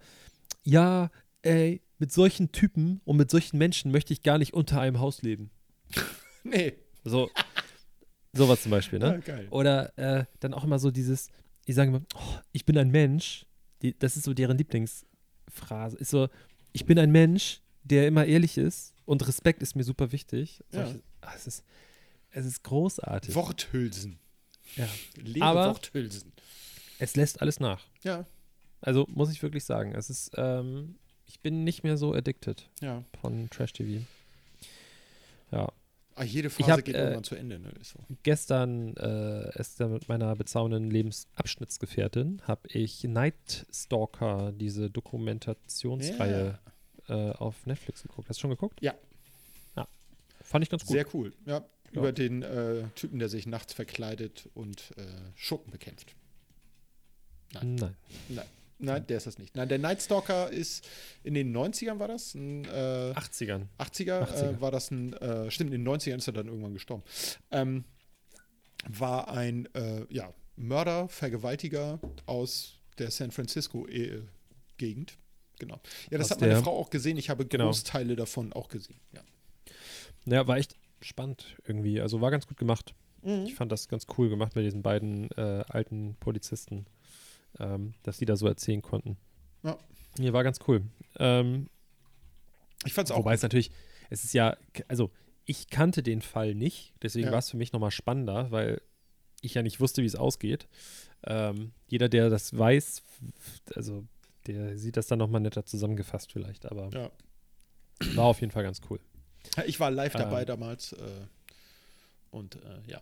Speaker 2: ja, ey, mit solchen Typen und mit solchen Menschen möchte ich gar nicht unter einem Haus leben.
Speaker 3: Nee.
Speaker 2: So, sowas zum Beispiel,
Speaker 3: Ja,
Speaker 2: ne?
Speaker 3: geil.
Speaker 2: Oder äh, dann auch immer so dieses, die sagen immer, oh, ich bin ein Mensch. Die, das ist so deren Lieblingsphrase. Ist so, ich bin ein Mensch, der immer ehrlich ist und Respekt ist mir super wichtig.
Speaker 3: Ja.
Speaker 2: Solche, ah, es, ist, es ist großartig.
Speaker 3: Worthülsen.
Speaker 2: Ja.
Speaker 3: Leere
Speaker 2: Aber-
Speaker 3: Worthülsen.
Speaker 2: Es lässt alles nach.
Speaker 3: Ja,
Speaker 2: Also muss ich wirklich sagen, es ist, ähm, ich bin nicht mehr so addicted
Speaker 3: ja.
Speaker 2: von Trash TV. Ja,
Speaker 3: Ah, jede
Speaker 2: Ich
Speaker 3: Phase
Speaker 2: hab,
Speaker 3: geht
Speaker 2: äh,
Speaker 3: irgendwann zu Ende, ne? So.
Speaker 2: gestern äh, ist mit meiner bezaubernden Lebensabschnittsgefährtin habe ich Night Stalker, diese Dokumentationsreihe äh, auf Netflix geguckt. Hast du schon geguckt?
Speaker 3: Ja.
Speaker 2: Ja. Fand ich ganz gut.
Speaker 3: Sehr cool. Ja, über den äh, Typen, der sich nachts verkleidet und äh, Schurken bekämpft.
Speaker 2: Nein.
Speaker 3: Nein. Nein, der ist das nicht. Nein, der Night Stalker ist in den 90ern war das? Ein, äh,
Speaker 2: 80ern.
Speaker 3: 80er,
Speaker 2: 80er.
Speaker 3: Äh, war das ein, äh, stimmt, in den 90ern ist er dann irgendwann gestorben. Ähm, war ein äh, ja, Mörder, Vergewaltiger aus der San Francisco-Gegend. Genau. Ja, das
Speaker 2: Aus
Speaker 3: hat meine
Speaker 2: der-
Speaker 3: Frau auch gesehen. Ich habe
Speaker 2: Genau.
Speaker 3: Großteile davon auch gesehen. Ja.
Speaker 2: Ja, war echt spannend irgendwie. Also war ganz gut gemacht.
Speaker 3: Mhm.
Speaker 2: Ich fand das ganz cool gemacht mit diesen beiden äh, alten Polizisten, ähm, dass die da so erzählen konnten.
Speaker 3: Ja.
Speaker 2: Ja, war ganz cool. Ähm,
Speaker 3: Ich fand es auch.
Speaker 2: wobei es natürlich, es ist ja, also ich kannte den Fall nicht, deswegen
Speaker 3: Ja.
Speaker 2: war es für mich nochmal spannender, weil ich ja nicht wusste, wie es ausgeht. Ähm, jeder, der das weiß, also der sieht das dann nochmal netter zusammengefasst vielleicht, aber
Speaker 3: Ja.
Speaker 2: war auf jeden Fall ganz cool.
Speaker 3: Ich war live dabei
Speaker 2: Ähm.
Speaker 3: damals. Äh, und äh, ja.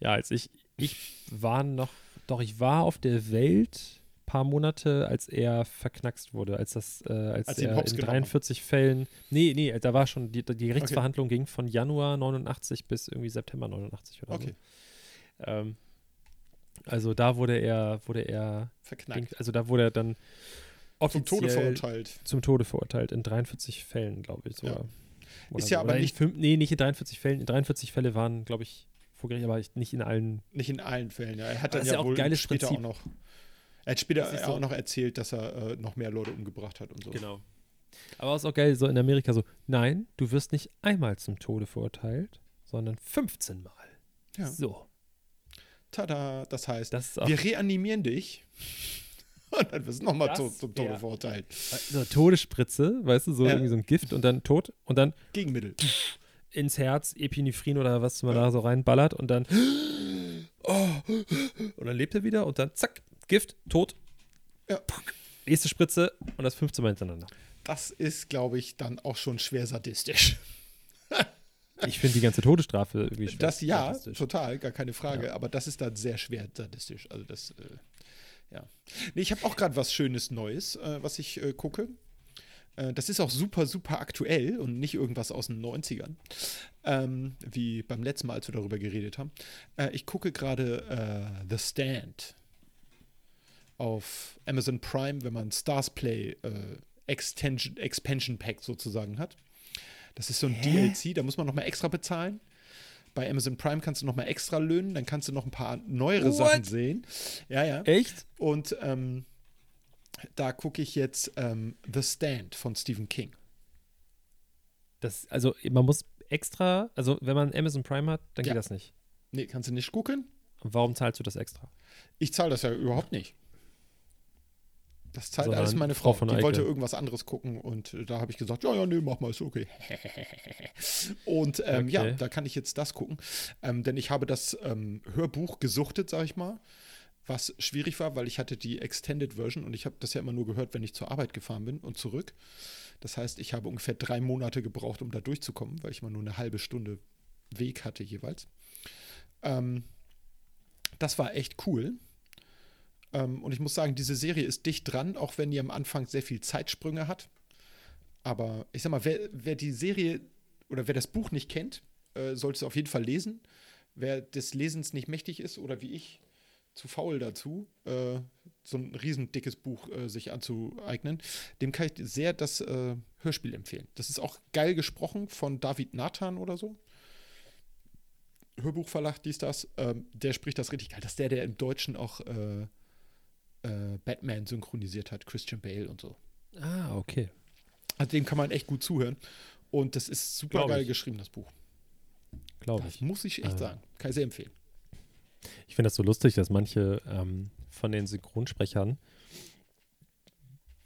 Speaker 2: Ja, als ich, ich war noch, doch, ich war auf der Welt paar Monate, als er verknackst wurde, als das, äh, als,
Speaker 3: Als
Speaker 2: er in
Speaker 3: genommen
Speaker 2: 43 Fällen, nee, nee, da war schon, die, die Gerichtsverhandlung ging von Januar 89 bis irgendwie September 89 oder
Speaker 3: Okay.
Speaker 2: so. Ähm, also da wurde er, wurde er,
Speaker 3: Verknackt.
Speaker 2: also da wurde er dann
Speaker 3: Zum Tode verurteilt.
Speaker 2: zum Tode verurteilt, in 43 Fällen, glaube ich sogar. Oder
Speaker 3: Ist ja
Speaker 2: so.
Speaker 3: aber
Speaker 2: Oder
Speaker 3: nicht-
Speaker 2: fünf, nee, nicht in 43 Fällen, in 43 Fälle waren, glaube ich, vor Gericht, aber ich- nicht in allen
Speaker 3: Nicht in allen Fällen. Ja. Er hat dann ja,
Speaker 2: ja
Speaker 3: wohl
Speaker 2: geiles
Speaker 3: später
Speaker 2: Prinzip.
Speaker 3: auch noch. Er hat später
Speaker 2: so-
Speaker 3: auch noch erzählt, dass er äh, noch mehr Leute umgebracht hat und so.
Speaker 2: Genau. Aber es ist auch geil, so in Amerika so, nein, du wirst nicht einmal zum Tode verurteilt, sondern 15 Mal.
Speaker 3: Ja.
Speaker 2: So.
Speaker 3: Tada, das heißt,
Speaker 2: Das
Speaker 3: wir reanimieren dich. Und dann wirst du nochmal zu, zum Tode
Speaker 2: wär-
Speaker 3: verurteilt.
Speaker 2: so Todesspritze, weißt du, so
Speaker 3: Ja.
Speaker 2: irgendwie so ein Gift und dann tot und dann
Speaker 3: Gegenmittel.
Speaker 2: ins Herz Epinephrin oder was man da so reinballert und dann oh, und dann lebt er wieder und dann zack, Gift, tot.
Speaker 3: Ja.
Speaker 2: Nächste Spritze und das 15 Mal hintereinander.
Speaker 3: Das ist, glaube ich, dann auch schon schwer sadistisch.
Speaker 2: Ich finde die ganze Todesstrafe irgendwie schwer.
Speaker 3: Das ja, total, gar keine Frage.
Speaker 2: Ja.
Speaker 3: Aber das ist dann sehr schwer sadistisch. Also das, äh, ja. Nee, ich habe auch gerade was Schönes Neues, äh, was ich äh, gucke. Äh, das ist auch super, super aktuell und nicht irgendwas aus den 90ern. Ähm, wie beim letzten Mal, als wir darüber geredet haben. Äh, ich gucke gerade äh, The Stand auf Amazon Prime, wenn man Stars Play Extension, Expansion Pack sozusagen hat. Das ist so ein DLC, da muss man nochmal extra bezahlen. Bei Amazon Prime kannst du nochmal extra löhnen, dann kannst du noch ein paar neuere
Speaker 2: What?
Speaker 3: Sachen sehen. Ja, ja.
Speaker 2: Echt?
Speaker 3: Und ähm, da gucke ich jetzt ähm, The Stand von Stephen King.
Speaker 2: Das, also man muss extra, also wenn man Amazon Prime hat, dann
Speaker 3: Ja.
Speaker 2: geht das nicht.
Speaker 3: Nee, kannst du nicht gucken?
Speaker 2: Und warum zahlst du das extra?
Speaker 3: Ich zahle das ja überhaupt nicht. Das zahlt alles meine
Speaker 2: Frau
Speaker 3: Frau.
Speaker 2: von
Speaker 3: Die
Speaker 2: Eike.
Speaker 3: wollte irgendwas anderes gucken und da habe ich gesagt, ja, ja, nee, mach mal, ist okay. und ähm, ja,
Speaker 2: Okay.
Speaker 3: da kann ich jetzt das gucken. Ähm, denn ich habe das ähm, Hörbuch gesuchtet, sag ich mal, was schwierig war, weil ich hatte die Extended Version und ich habe das ja immer nur gehört, wenn ich zur Arbeit gefahren bin und zurück. Das heißt, ich habe ungefähr drei Monate gebraucht, um da durchzukommen, weil ich mal nur eine halbe Stunde Weg hatte jeweils. Ähm, das war echt cool. Ähm, und ich muss sagen, diese Serie ist dicht dran, auch wenn die am Anfang sehr viel Zeitsprünge hat. Aber ich sag mal, wer, wer die Serie oder wer das Buch nicht kennt, äh, sollte es auf jeden Fall lesen. Wer des Lesens nicht mächtig ist oder wie ich zu faul dazu, äh, so ein riesen dickes Buch äh, sich anzueignen, dem kann ich sehr das äh, Hörspiel empfehlen. Das ist auch geil gesprochen von David Nathan oder so. Hörbuchverlag, dies, das. Ähm, der spricht das richtig geil. Das ist der, der im Deutschen auch äh, äh, Batman synchronisiert hat, Christian Bale und so.
Speaker 2: Ah, okay.
Speaker 3: Also dem kann man echt gut zuhören. Und das ist super
Speaker 2: Glaub
Speaker 3: geil
Speaker 2: ich.
Speaker 3: geschrieben, das Buch.
Speaker 2: Glaube
Speaker 3: Das
Speaker 2: ich.
Speaker 3: muss ich echt
Speaker 2: Ah.
Speaker 3: sagen. Kann ich sehr empfehlen.
Speaker 2: Ich finde das so lustig, dass manche ähm, von den Synchronsprechern,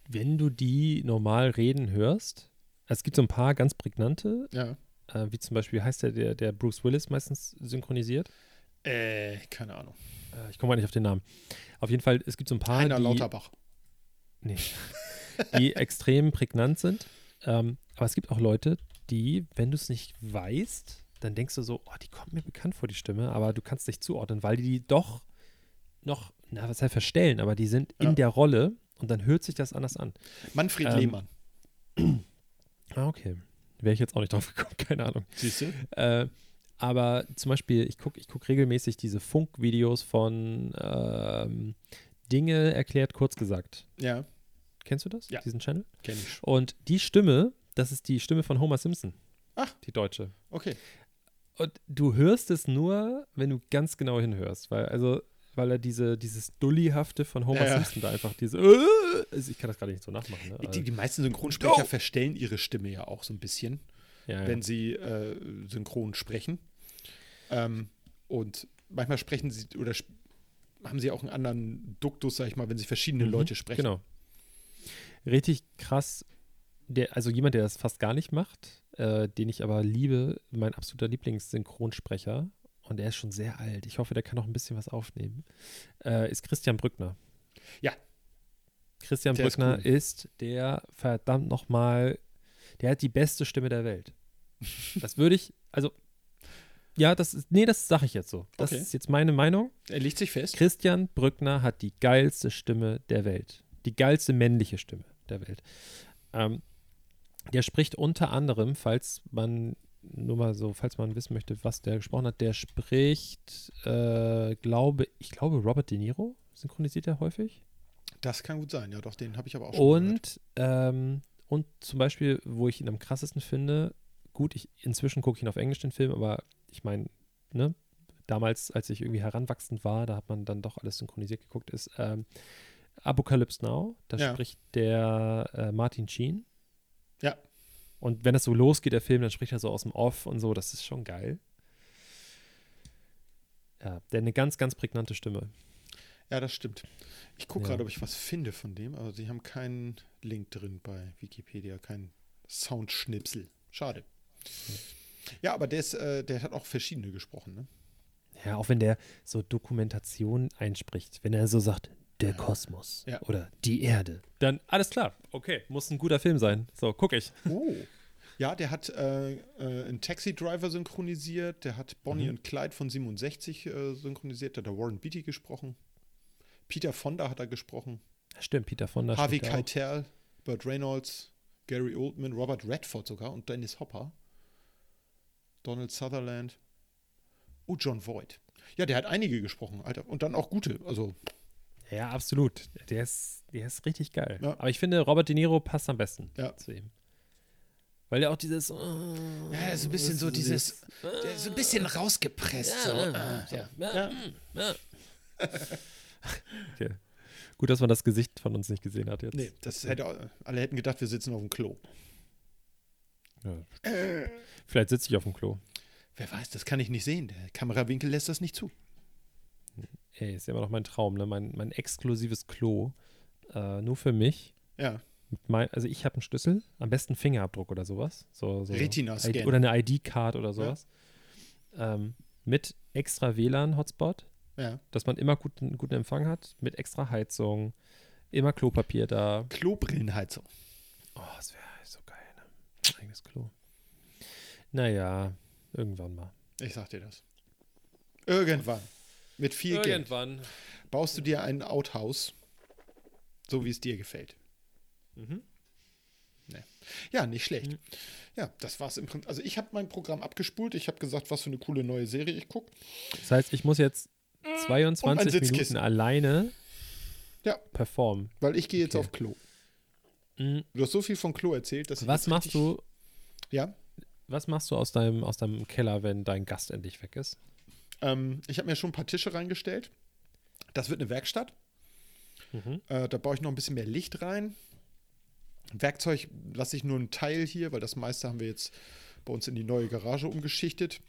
Speaker 2: wenn du die normal reden hörst, es gibt so ein paar ganz prägnante,
Speaker 3: Ja.
Speaker 2: äh, wie zum Beispiel, wie heißt der, der, der Bruce Willis meistens synchronisiert?
Speaker 3: Äh, keine Ahnung.
Speaker 2: Äh, ich komme mal nicht auf den Namen. Auf jeden Fall, es gibt so ein paar,
Speaker 3: Heiner
Speaker 2: die,
Speaker 3: Lauterbach.
Speaker 2: Nee. die extrem prägnant sind. Ähm, aber es gibt auch Leute, die, wenn du es nicht weißt, dann denkst du so, oh, die kommt mir bekannt vor, die Stimme, aber du kannst nicht zuordnen, weil die die doch noch, na, was heißt verstellen, aber die sind in
Speaker 3: Ja.
Speaker 2: der Rolle und dann hört sich das anders an.
Speaker 3: Manfred
Speaker 2: Ähm,
Speaker 3: Lehmann.
Speaker 2: Ah, okay. Wäre ich jetzt auch nicht drauf gekommen, keine Ahnung.
Speaker 3: Siehst du?
Speaker 2: Äh, aber zum Beispiel, ich gucke ich guck regelmäßig diese Funkvideos von ähm, Dinge erklärt, kurz gesagt.
Speaker 3: Ja,
Speaker 2: Kennst du das?
Speaker 3: Ja.
Speaker 2: Diesen Channel?
Speaker 3: kenne ich.
Speaker 2: Und die Stimme, das ist die Stimme von Homer Simpson.
Speaker 3: Ach.
Speaker 2: Die deutsche.
Speaker 3: Okay.
Speaker 2: Und du hörst es nur, wenn du ganz genau hinhörst, weil also weil er diese dieses Dullihafte von Homer
Speaker 3: Ja, ja.
Speaker 2: Simpson da einfach diese also ich kann das gerade nicht so nachmachen. Ne?
Speaker 3: Die, die meisten Synchronsprecher
Speaker 2: Oh.
Speaker 3: verstellen ihre Stimme ja auch so ein bisschen,
Speaker 2: ja, ja.
Speaker 3: wenn sie äh, synchron sprechen. Ähm, und manchmal sprechen sie oder sp haben sie auch einen anderen Duktus, sag ich mal, wenn sie verschiedene
Speaker 2: Mhm,
Speaker 3: Leute sprechen.
Speaker 2: Genau. Richtig krass. Der, also jemand, der das fast gar nicht macht, äh, den ich aber liebe, mein absoluter Lieblingssynchronsprecher, und er ist schon sehr alt. Ich hoffe, der kann noch ein bisschen was aufnehmen. Äh, ist Christian Brückner.
Speaker 3: Ja.
Speaker 2: Christian
Speaker 3: Der ist
Speaker 2: Brückner
Speaker 3: cool.
Speaker 2: ist, der verdammt nochmal, der hat die beste Stimme der Welt. Das würde ich, also, ja, das ist, nee, das sage ich jetzt so. Das
Speaker 3: Okay.
Speaker 2: ist jetzt meine Meinung.
Speaker 3: Er legt sich fest.
Speaker 2: Christian Brückner hat die geilste Stimme der Welt. Die geilste männliche Stimme der Welt. Ähm, der spricht unter anderem, falls man nur mal so, falls man wissen möchte, was der gesprochen hat, der spricht, äh, glaube, ich glaube, Robert De Niro synchronisiert er häufig.
Speaker 3: Das kann gut sein, ja doch, den habe ich aber auch schon gehört.
Speaker 2: Und, ähm, und zum Beispiel, wo ich ihn am krassesten finde, gut, ich, inzwischen gucke ich ihn auf Englisch, den Film, aber ich meine, ne, damals, als ich irgendwie heranwachsend war, da hat man dann doch alles synchronisiert geguckt, ist ähm, Apocalypse Now, da
Speaker 3: Ja.
Speaker 2: spricht der äh, Martin Sheen.
Speaker 3: Ja.
Speaker 2: Und wenn das so losgeht, der Film, dann spricht er so aus dem Off und so, das ist schon geil. Ja, der eine ganz, ganz prägnante Stimme.
Speaker 3: Ja, das stimmt. Ich gucke
Speaker 2: Ja.
Speaker 3: gerade, ob ich was finde von dem, aber sie haben keinen Link drin bei Wikipedia, keinen Soundschnipsel. Schade. Ja, aber der, ist, äh, der hat auch verschiedene gesprochen, ne?
Speaker 2: Ja, auch wenn der so Dokumentation einspricht, wenn er so sagt, der
Speaker 3: Ja.
Speaker 2: Kosmos
Speaker 3: Ja.
Speaker 2: oder die Erde. Dann alles klar, okay, muss ein guter Film sein. So, guck ich.
Speaker 3: Oh. Ja, der hat äh, äh, einen Taxi Driver synchronisiert, der hat Bonnie
Speaker 2: Mhm.
Speaker 3: und Clyde von 67 äh, synchronisiert, da hat der Warren Beatty gesprochen. Peter Fonda hat er gesprochen.
Speaker 2: Stimmt, Peter Fonda
Speaker 3: Harvey. Keitel, Burt Reynolds, Gary Oldman, Robert Redford sogar und Dennis Hopper. Donald Sutherland. Oh, John Voight. Ja, der hat einige gesprochen, Alter. Und dann auch gute. Also,
Speaker 2: Ja, absolut. Der ist, der ist richtig geil.
Speaker 3: Ja.
Speaker 2: Aber ich finde, Robert De Niro passt am besten
Speaker 3: Ja.
Speaker 2: zu ihm. Weil der auch dieses. äh,
Speaker 3: Ja, so ein bisschen so dieses- ist so ein bisschen rausgepresst. So. Ah, ja. Ja.
Speaker 2: Okay. Gut, dass man das Gesicht von uns nicht gesehen hat jetzt.
Speaker 3: Nee, das hätte, alle hätten gedacht, wir sitzen auf dem Klo.
Speaker 2: Ja. Vielleicht sitze ich auf dem Klo.
Speaker 3: Wer weiß, das kann ich nicht sehen. Der Kamerawinkel lässt das nicht zu.
Speaker 2: Ey, ist ja immer noch mein Traum, ne? Mein, mein exklusives Klo. Äh, nur für mich.
Speaker 3: Ja,
Speaker 2: mein, also ich habe einen Schlüssel, am besten Fingerabdruck oder sowas. So, so
Speaker 3: Retina-Scan.
Speaker 2: Oder eine ID-Card oder sowas. Ähm, mit extra WLAN-Hotspot,
Speaker 3: ja.
Speaker 2: dass man immer guten, guten Empfang hat, mit extra Heizung, immer Klopapier da.
Speaker 3: Klobrillenheizung.
Speaker 2: Oh, das wäre so geil, ne? Ein eigenes Klo. Naja, irgendwann mal.
Speaker 3: Ich sag dir das. Irgendwann. Mit viel Geld.
Speaker 2: irgendwann.
Speaker 3: Baust du dir ein Outhouse, so wie es dir gefällt.
Speaker 2: Mhm.
Speaker 3: Ja, nicht schlecht.
Speaker 2: Mhm.
Speaker 3: Ja, das war's im Prinzip. Also ich habe mein Programm abgespult. Ich habe gesagt, was für eine coole neue Serie ich gucke.
Speaker 2: Das heißt, ich muss jetzt
Speaker 3: Und ein
Speaker 2: 22
Speaker 3: Sitzkissen.
Speaker 2: Minuten alleine
Speaker 3: Ja.
Speaker 2: performen.
Speaker 3: Weil ich gehe jetzt
Speaker 2: Okay.
Speaker 3: auf Klo.
Speaker 2: Mhm.
Speaker 3: Du hast so viel von Klo erzählt, dass
Speaker 2: Was machst du,
Speaker 3: Ja,
Speaker 2: was machst du aus deinem, aus deinem Keller, wenn dein Gast endlich weg ist?
Speaker 3: ähm, ich habe mir schon ein paar Tische reingestellt. Das wird eine Werkstatt.
Speaker 2: Mhm.
Speaker 3: Äh, da baue ich noch ein bisschen mehr Licht rein. Werkzeug lasse ich nur einen Teil hier, weil das meiste haben wir jetzt bei uns in die neue Garage umgeschichtet.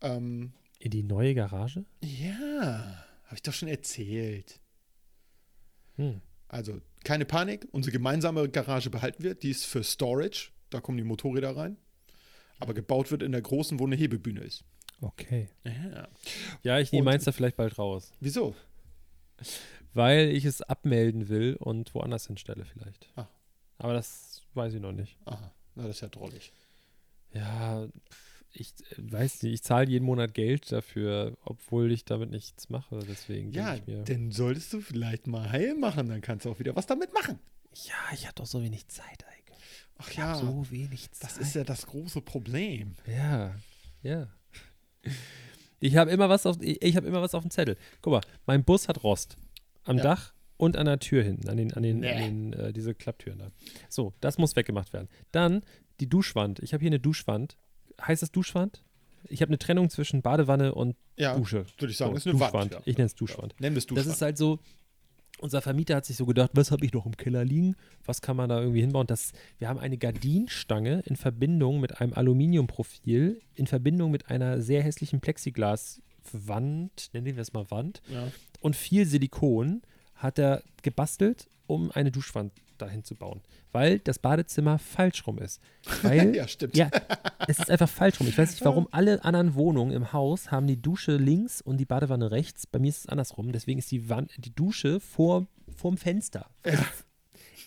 Speaker 3: Ähm,
Speaker 2: In die neue Garage?
Speaker 3: ja, habe ich doch schon erzählt.
Speaker 2: Hm.
Speaker 3: Also keine Panik, unsere gemeinsame Garage behalten wir. Die ist für Storage. Da kommen die Motorräder rein. Aber gebaut wird in der großen, wo eine Hebebühne ist.
Speaker 2: Okay.
Speaker 3: Ja.
Speaker 2: Ja, ich nehme meins da vielleicht bald raus.
Speaker 3: Wieso?
Speaker 2: Weil ich es abmelden will und woanders hinstelle vielleicht.
Speaker 3: Ah.
Speaker 2: Aber das weiß ich noch nicht.
Speaker 3: Aha, na, das ist ja drollig.
Speaker 2: Ja, ich äh, weiß nicht, ich zahle jeden Monat Geld dafür, obwohl ich damit nichts mache. Deswegen
Speaker 3: Ja,
Speaker 2: ich mir.
Speaker 3: dann solltest du vielleicht mal heil machen, dann kannst du auch wieder was damit machen.
Speaker 2: Ja, ich habe doch so wenig Zeit.
Speaker 3: Ach
Speaker 2: Ich
Speaker 3: ja,
Speaker 2: so wenig Zeit.
Speaker 3: das ist ja das große Problem.
Speaker 2: Ja, ja. Ich habe immer was auf, ich, ich habe immer was auf dem Zettel. Guck mal, mein Bus hat Rost. am
Speaker 3: Ja.
Speaker 2: Dach und an der Tür hinten, an den, an den,
Speaker 3: Nee.
Speaker 2: an den äh, diese Klapptüren da. So, das muss weggemacht werden. Dann die Duschwand. Ich habe hier eine Duschwand. Heißt das Duschwand? Ich habe eine Trennung zwischen Badewanne und
Speaker 3: Ja,
Speaker 2: Dusche.
Speaker 3: würde ich sagen,
Speaker 2: So,
Speaker 3: ist eine
Speaker 2: Duschwand.
Speaker 3: Wand. Ja.
Speaker 2: Ich nenne es Duschwand.
Speaker 3: Nennen wir es
Speaker 2: Das
Speaker 3: Duschwand.
Speaker 2: ist halt so, unser Vermieter hat sich so gedacht, was habe ich noch im Keller liegen? Was kann man da irgendwie hinbauen? Das, wir haben eine Gardinstange in Verbindung mit einem Aluminiumprofil, in Verbindung mit einer sehr hässlichen Plexiglaswand, nennen wir es mal Wand,
Speaker 3: ja.
Speaker 2: und viel Silikon hat er gebastelt, um eine Duschwand dahin zu bauen. Weil das Badezimmer falsch rum ist. Weil
Speaker 3: ja, stimmt.
Speaker 2: ja, es ist einfach falsch rum. Ich weiß nicht, warum alle anderen Wohnungen im Haus haben die Dusche links und die Badewanne rechts. Bei mir ist es andersrum. Deswegen ist die, Wand, die Dusche vor, vorm Fenster. Es,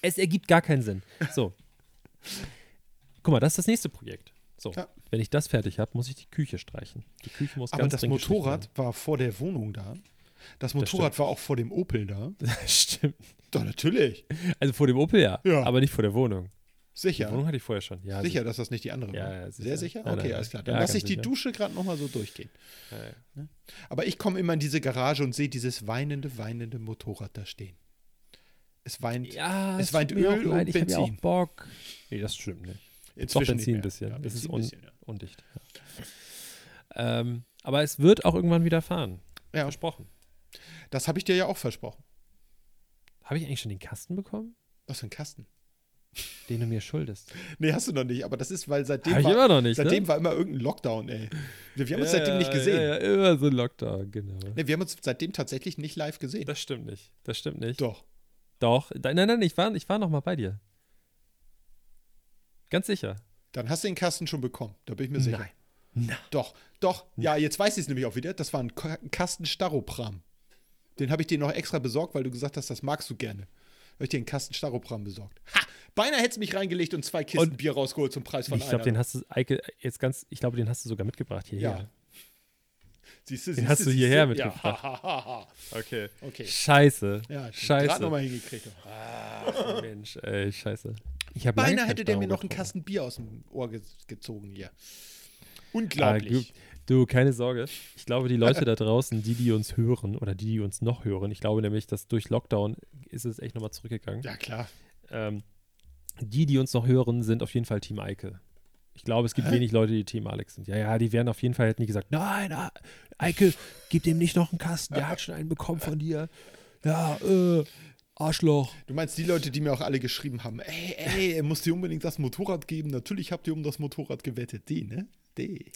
Speaker 2: es ergibt gar keinen Sinn. So. Guck mal, das ist das nächste Projekt. So,
Speaker 3: Ja.
Speaker 2: wenn ich das fertig habe, muss ich die Küche streichen. Die Küche muss
Speaker 3: Aber
Speaker 2: ganz
Speaker 3: das Motorrad war vor der Wohnung da. Das Motorrad war auch vor dem Opel da.
Speaker 2: werden. Stimmt.
Speaker 3: Doch, natürlich.
Speaker 2: Also vor dem Opel ja,
Speaker 3: Ja.
Speaker 2: aber nicht vor der Wohnung. Die
Speaker 3: Sicher.
Speaker 2: Wohnung hatte ich vorher schon. Ja,
Speaker 3: Sicher, dass das nicht die andere
Speaker 2: Ja,
Speaker 3: war.
Speaker 2: ja, sicher.
Speaker 3: Sehr sicher? Okay,
Speaker 2: nein,
Speaker 3: alles
Speaker 2: nein.
Speaker 3: klar. Dann
Speaker 2: Ja,
Speaker 3: lasse ich die
Speaker 2: sicher.
Speaker 3: Dusche gerade nochmal so durchgehen.
Speaker 2: Ja, ja.
Speaker 3: Aber ich komme immer in diese Garage und sehe dieses weinende, weinende Motorrad da stehen. Es weint
Speaker 2: Ja,
Speaker 3: Es weint Öl und
Speaker 2: ich habe ja auch
Speaker 3: Benzin.
Speaker 2: Bock. Nee, das stimmt nicht. Doch
Speaker 3: inzwischen
Speaker 2: Benzin ein bisschen.
Speaker 3: Ja,
Speaker 2: das ist
Speaker 3: Benzin
Speaker 2: un
Speaker 3: bisschen, ja.
Speaker 2: undicht. Ja. Ähm, aber es wird auch irgendwann wieder fahren.
Speaker 3: Ja,
Speaker 2: Versprochen.
Speaker 3: Das habe ich dir ja auch versprochen.
Speaker 2: Habe ich eigentlich schon den Kasten bekommen,
Speaker 3: Was für ein Kasten?
Speaker 2: den du mir schuldest?
Speaker 3: Nee, hast du noch nicht, aber das ist, weil seitdem,
Speaker 2: ich
Speaker 3: war,
Speaker 2: immer noch nicht.
Speaker 3: seitdem
Speaker 2: ne?
Speaker 3: war immer irgendein Lockdown, ey. Wir, wir haben uns
Speaker 2: Ja,
Speaker 3: seitdem nicht gesehen.
Speaker 2: Ja, ja, immer so ein Lockdown, genau.
Speaker 3: Nee, wir haben uns seitdem tatsächlich nicht live gesehen.
Speaker 2: Das stimmt nicht. Das stimmt nicht.
Speaker 3: Doch.
Speaker 2: Doch. Nein, nein, nein, ich war, ich war noch mal bei dir. Ganz sicher.
Speaker 3: Dann hast du den Kasten schon bekommen. Da bin ich mir sicher.
Speaker 2: Nein. Na.
Speaker 3: Doch, doch. Ja, jetzt weiß ich es nämlich auch wieder. Das war ein Ka- Kasten Staropram. Den habe ich dir noch extra besorgt, weil du gesagt hast, das magst du gerne. Habe ich dir einen Kasten Staropram besorgt. Ha! Beinahe hättest du mich reingelegt und zwei Kisten
Speaker 2: Und-
Speaker 3: Bier rausgeholt zum Preis von
Speaker 2: Ich glaube,
Speaker 3: einer.
Speaker 2: den hast du, Eike, jetzt ganz, ich glaube, den hast du sogar mitgebracht hierher.
Speaker 3: Ja. Siehst du,
Speaker 2: Den
Speaker 3: siehst
Speaker 2: hast du hierher
Speaker 3: Ja,
Speaker 2: mitgebracht.
Speaker 3: ha, ha, ha, ha.
Speaker 2: Okay.
Speaker 3: Okay.
Speaker 2: Scheiße.
Speaker 3: Ja,
Speaker 2: Scheiße.
Speaker 3: gerade nochmal hingekriegt.
Speaker 2: Ach, Mensch, ey, scheiße. Ich
Speaker 3: Beinahe hätte der mir noch einen. Kasten Bier aus dem Ohr ge gezogen hier.
Speaker 2: Ah,
Speaker 3: Unglaublich.
Speaker 2: du, du, keine Sorge. Ich glaube, die Leute da draußen, die, die uns hören oder die, die uns noch hören, ich glaube nämlich, dass durch Lockdown ist es echt nochmal zurückgegangen.
Speaker 3: ja, klar.
Speaker 2: Ähm, die, die uns noch hören, sind auf jeden Fall Team Eike. Ich glaube, es gibt
Speaker 3: Hä?
Speaker 2: wenig Leute, die Team Alex sind. Ja, ja, die werden auf jeden Fall hätten nie gesagt, nein, ah, Eike, gib dem nicht noch einen Kasten, der hat schon einen bekommen von dir. Ja, äh, Arschloch.
Speaker 3: Du meinst die Leute, die mir auch alle geschrieben haben, ey, ey, er muss dir unbedingt das Motorrad geben. Natürlich habt ihr um das Motorrad gewettet. Die, ne? Die.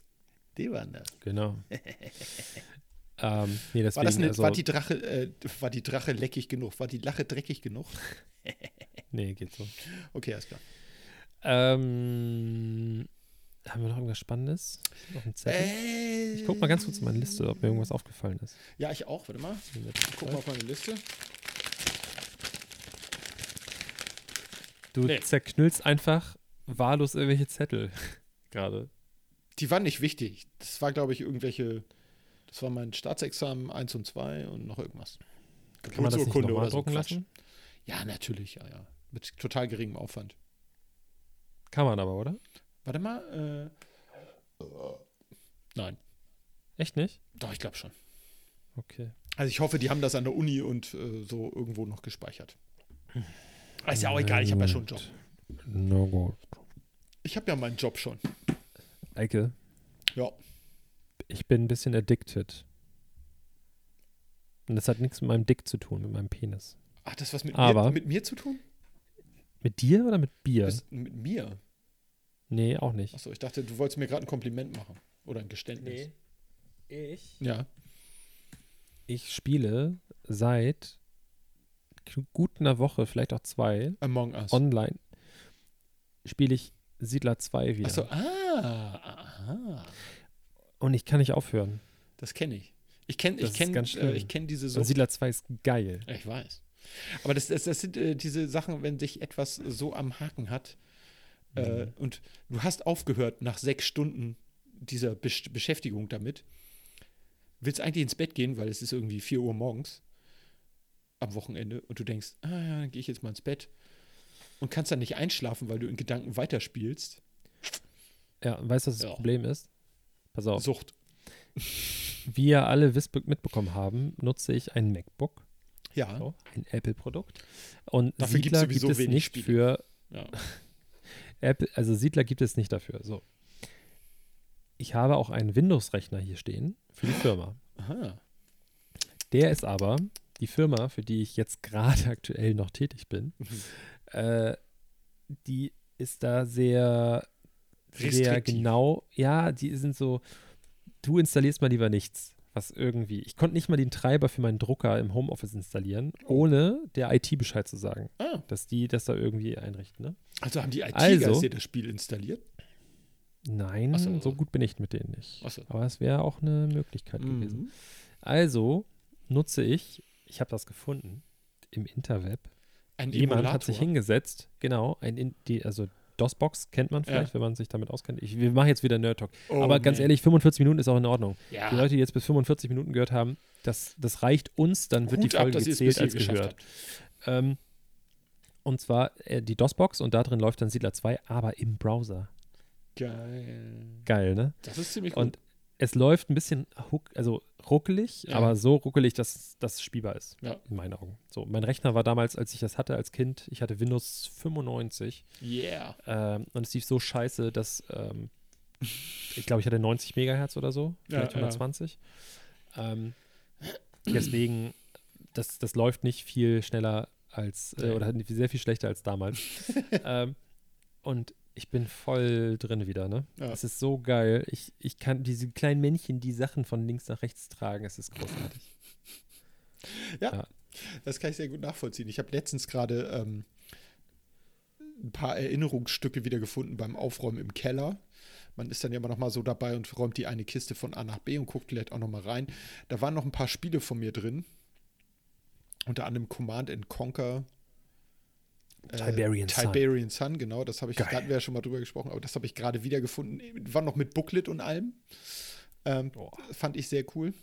Speaker 3: Die waren das.
Speaker 2: Genau. ähm, nee, deswegen,
Speaker 3: War, das eine,
Speaker 2: also,
Speaker 3: war, die Drache, äh, war die Drache leckig genug? War die Lache dreckig genug?
Speaker 2: nee, geht so.
Speaker 3: Okay, alles klar.
Speaker 2: Ähm, haben wir noch irgendwas Spannendes? Noch ein Zettel?
Speaker 3: Äh,
Speaker 2: Ich guck mal ganz kurz in meine Liste, ob mir irgendwas aufgefallen ist.
Speaker 3: Ja, ich auch. Warte mal. Guck mal auf meine Liste.
Speaker 2: Du
Speaker 3: Nee.
Speaker 2: zerknüllst einfach wahllos irgendwelche Zettel gerade.
Speaker 3: Die waren nicht wichtig. Das war, glaube ich, irgendwelche. Das war mein Staatsexamen 1 und 2 und noch irgendwas. Geburtsurkunde oder so
Speaker 2: lassen?
Speaker 3: Ja, natürlich, ja, ja. Mit total geringem Aufwand.
Speaker 2: Kann man aber, oder?
Speaker 3: Warte mal. Äh, nein.
Speaker 2: Echt nicht?
Speaker 3: Doch, ich glaube schon.
Speaker 2: Okay.
Speaker 3: Also ich hoffe, die haben das an der Uni und äh, so irgendwo noch gespeichert. Ist ja auch egal, ich habe ja schon einen Job.
Speaker 2: No gut.
Speaker 3: Ich habe ja meinen Job schon.
Speaker 2: Eike,
Speaker 3: Ja.
Speaker 2: ich bin ein bisschen addicted. Und das hat nichts mit meinem Dick zu tun, mit meinem Penis.
Speaker 3: Hat das was mit,
Speaker 2: Aber-
Speaker 3: mir, mit mir zu tun?
Speaker 2: Mit dir oder mit Bier?
Speaker 3: Was, mit mir?
Speaker 2: nee, auch nicht.
Speaker 3: Achso, ich dachte, du wolltest mir gerade ein Kompliment machen. Oder ein Geständnis.
Speaker 2: Ich?
Speaker 3: Ja.
Speaker 2: Ich spiele seit gut einer Woche, vielleicht auch zwei,
Speaker 3: Among Us.
Speaker 2: online, spiele ich Siedler 2 wieder.
Speaker 3: Achso, ah, aha.
Speaker 2: Und ich kann nicht aufhören.
Speaker 3: Das kenne ich. Ich kenne
Speaker 2: Das
Speaker 3: ich kenn, äh, ich kenn diese Sucht.
Speaker 2: Siedler 2 ist geil.
Speaker 3: Ich weiß. Aber das, das, das sind äh, diese Sachen, wenn sich etwas so am Haken hat äh,
Speaker 2: Mhm.
Speaker 3: und du hast aufgehört nach sechs Stunden dieser Besch Beschäftigung damit, willst eigentlich ins Bett gehen, weil es ist irgendwie 4 Uhr morgens am Wochenende und du denkst, ah ja, dann gehe ich jetzt mal ins Bett und kannst dann nicht einschlafen, weil du in Gedanken weiterspielst.
Speaker 2: Ja, weißt du, was das
Speaker 3: Ja.
Speaker 2: Problem ist? Pass auf.
Speaker 3: Sucht.
Speaker 2: Wie ihr alle mitbekommen haben, nutze ich ein MacBook.
Speaker 3: Ja.
Speaker 2: So, ein Apple-Produkt. Und
Speaker 3: Dafür
Speaker 2: Siedler gibt es nicht
Speaker 3: Spiele.
Speaker 2: für
Speaker 3: ja.
Speaker 2: Apple, also Siedler gibt es nicht dafür. So. Ich habe auch einen Windows-Rechner hier stehen für die Firma.
Speaker 3: Aha.
Speaker 2: Der ist aber die Firma, für die ich jetzt gerade aktuell noch tätig bin, äh, die ist da sehr, sehr
Speaker 3: Restriktiv.
Speaker 2: genau. Ja, die sind so, du installierst mal lieber nichts. Was irgendwie. Ich konnte nicht mal den Treiber für meinen Drucker im Homeoffice installieren, ohne der IT Bescheid zu sagen,
Speaker 3: Ah,
Speaker 2: dass die das da irgendwie einrichten. Ne?
Speaker 3: also haben die it
Speaker 2: Also-
Speaker 3: dir das Spiel installiert?
Speaker 2: Nein,
Speaker 3: so.
Speaker 2: so gut bin ich mit denen nicht.
Speaker 3: So.
Speaker 2: Aber es wäre auch eine Möglichkeit gewesen.
Speaker 3: Mhm.
Speaker 2: Also nutze ich, ich habe das gefunden im Interweb.
Speaker 3: Ein
Speaker 2: Jemand
Speaker 3: Emulator.
Speaker 2: hat sich hingesetzt, genau, ein in, die, also DOS-Box kennt man vielleicht,
Speaker 3: Ja.
Speaker 2: wenn man sich damit auskennt. Ich, wir machen jetzt wieder Nerd Talk.
Speaker 3: Oh,
Speaker 2: Aber ganz
Speaker 3: man.
Speaker 2: ehrlich, 45 Minuten ist auch in Ordnung.
Speaker 3: ja.
Speaker 2: Die Leute, die jetzt bis 45 Minuten gehört haben, das, das reicht uns, dann wird
Speaker 3: Hut
Speaker 2: die
Speaker 3: ab,
Speaker 2: Folge
Speaker 3: es
Speaker 2: gezählt als gehört. Ähm, und zwar äh, die DOS-Box und da drin läuft dann Siedler 2, aber im Browser.
Speaker 3: Geil.
Speaker 2: Geil, ne?
Speaker 3: Das ist ziemlich
Speaker 2: Und
Speaker 3: gut.
Speaker 2: Es läuft ein bisschen huck, also ruckelig,
Speaker 3: Ja.
Speaker 2: aber so ruckelig, dass das spielbar ist.
Speaker 3: Ja.
Speaker 2: In meinen Augen. So, mein Rechner war damals, als ich das hatte als Kind, ich hatte Windows 95
Speaker 3: Yeah.
Speaker 2: ähm, und es lief so scheiße, dass ähm, ich glaube, ich hatte 90 Megahertz oder so, vielleicht
Speaker 3: Ja, ja.
Speaker 2: 120. Ähm, deswegen, das, das läuft nicht viel schneller als, äh, oder sehr viel schlechter als damals. ähm, und ich bin voll drin wieder, ne?
Speaker 3: Ja.
Speaker 2: Es ist so geil. Ich, ich kann diese kleinen Männchen, die Sachen von links nach rechts tragen. Es ist großartig.
Speaker 3: Das kann ich sehr gut nachvollziehen. Ich habe letztens gerade ähm, ein paar Erinnerungsstücke wieder gefunden beim Aufräumen im Keller. Man ist dann ja immer noch mal so dabei und räumt die eine Kiste von A nach B und guckt vielleicht auch noch mal rein. Da waren noch ein paar Spiele von mir drin. Unter anderem Command and Conquer. Äh,
Speaker 2: Tiberian Sun.
Speaker 3: Tiberian Sun, genau. Das habe ich, da hatten wir ja schon mal drüber gesprochen, aber das habe ich gerade wieder gefunden. War noch mit Booklet und allem. Ähm,
Speaker 2: Boah.
Speaker 3: fand ich sehr cool.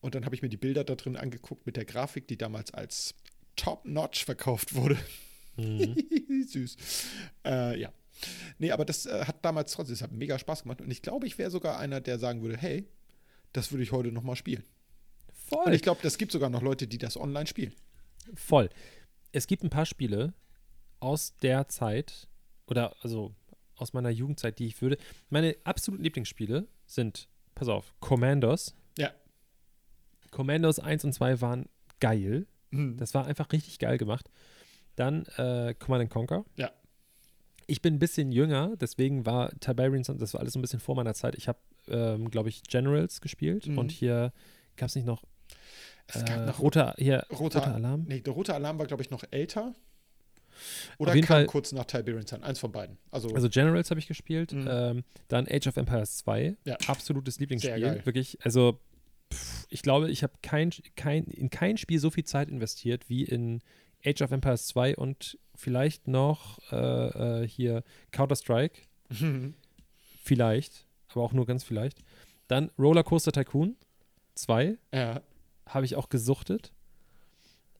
Speaker 3: Und dann habe ich mir die Bilder da drin angeguckt mit der Grafik, die damals als Top-Notch verkauft wurde.
Speaker 2: Mhm.
Speaker 3: Süß. Äh, ja. Nee, aber das äh, hat damals trotzdem, es hat mega Spaß gemacht. Und ich glaube, ich wäre sogar einer, der sagen würde, hey, das würde ich heute noch mal spielen. Und
Speaker 2: Voll.
Speaker 3: ich glaube, das gibt sogar noch Leute, die das online spielen.
Speaker 2: Voll. Es gibt ein paar Spiele aus der Zeit oder also aus meiner Jugendzeit, die ich würde. Meine absoluten Lieblingsspiele sind, pass auf, Commandos.
Speaker 3: Ja.
Speaker 2: Commandos 1 und 2 waren geil.
Speaker 3: Mhm.
Speaker 2: Das war einfach richtig geil gemacht. Dann äh, Command and Conquer.
Speaker 3: Ja.
Speaker 2: Ich bin ein bisschen jünger, deswegen war Tiberian das war alles so ein bisschen vor meiner Zeit. Ich habe, ähm, glaube ich, Generals gespielt
Speaker 3: Mhm.
Speaker 2: und hier gab es nicht noch
Speaker 3: Es
Speaker 2: äh,
Speaker 3: gab noch
Speaker 2: roter, hier,
Speaker 3: roter,
Speaker 2: roter Alarm.
Speaker 3: Nee, der rote Alarm war, glaube ich, noch älter. Oder kam
Speaker 2: Fall-
Speaker 3: kurz nach Tiberian Sun. Eins von beiden. Also,
Speaker 2: Also Generals habe ich gespielt,
Speaker 3: Mhm.
Speaker 2: ähm, dann Age of Empires 2,
Speaker 3: Ja.
Speaker 2: absolutes Lieblingsspiel, wirklich, also pff, ich glaube, ich habe kein, kein, in kein Spiel so viel Zeit investiert wie in Age of Empires 2 und vielleicht noch äh, äh, hier Counter-Strike, vielleicht, aber auch nur ganz vielleicht. Dann Rollercoaster Tycoon 2,
Speaker 3: ja.
Speaker 2: habe ich auch gesuchtet.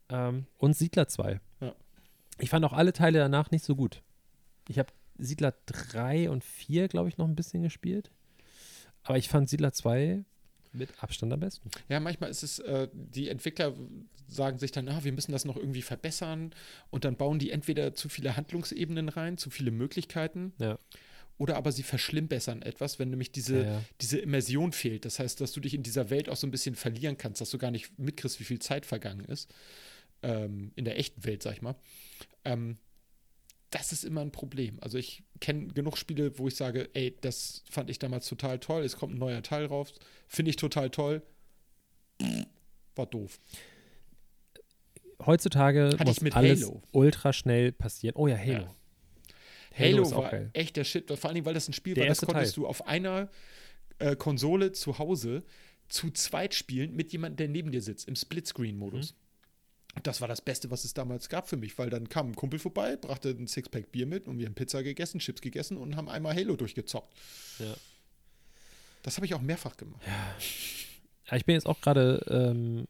Speaker 2: Ähm, und Siedler 2. Ich fand auch alle Teile danach nicht so gut. Ich habe Siedler 3 und 4, glaube ich, noch ein bisschen gespielt. Aber ich fand Siedler 2 mit Abstand am besten.
Speaker 3: Ja, manchmal ist es, äh, die Entwickler sagen sich dann, ah, wir müssen das noch irgendwie verbessern und dann bauen die entweder zu viele Handlungsebenen rein, zu viele Möglichkeiten
Speaker 2: Ja.
Speaker 3: oder aber sie verschlimmbessern etwas, wenn nämlich diese,
Speaker 2: Ja, ja.
Speaker 3: diese Immersion fehlt. Das heißt, dass du dich in dieser Welt auch so ein bisschen verlieren kannst, dass du gar nicht mitkriegst, wie viel Zeit vergangen ist. Ähm, in der echten Welt, sag ich mal. Ähm, das ist immer ein Problem. Also ich kenne genug Spiele, wo ich sage, ey, das fand ich damals total toll, es kommt ein neuer Teil raus, finde ich total toll. War doof.
Speaker 2: Heutzutage
Speaker 3: Hatte
Speaker 2: muss
Speaker 3: ich mit
Speaker 2: alles
Speaker 3: Halo.
Speaker 2: ultra schnell passieren. Oh ja, Halo.
Speaker 3: Ja.
Speaker 2: Halo,
Speaker 3: Halo, war
Speaker 2: geil.
Speaker 3: echt der Shit, vor allen Dingen, weil das ein Spiel
Speaker 2: Der
Speaker 3: war, das konntest
Speaker 2: Teil.
Speaker 3: du auf einer äh, Konsole zu Hause zu zweit spielen mit jemandem, der neben dir sitzt, im Splitscreen-Modus.
Speaker 2: Mhm.
Speaker 3: Das war das Beste, was es damals gab für mich, weil dann kam ein Kumpel vorbei, brachte ein Sixpack Bier mit und wir haben Pizza gegessen, Chips gegessen und haben einmal Halo durchgezockt.
Speaker 2: Ja.
Speaker 3: Das habe ich auch mehrfach gemacht.
Speaker 2: Ja, ich bin jetzt auch gerade ähm,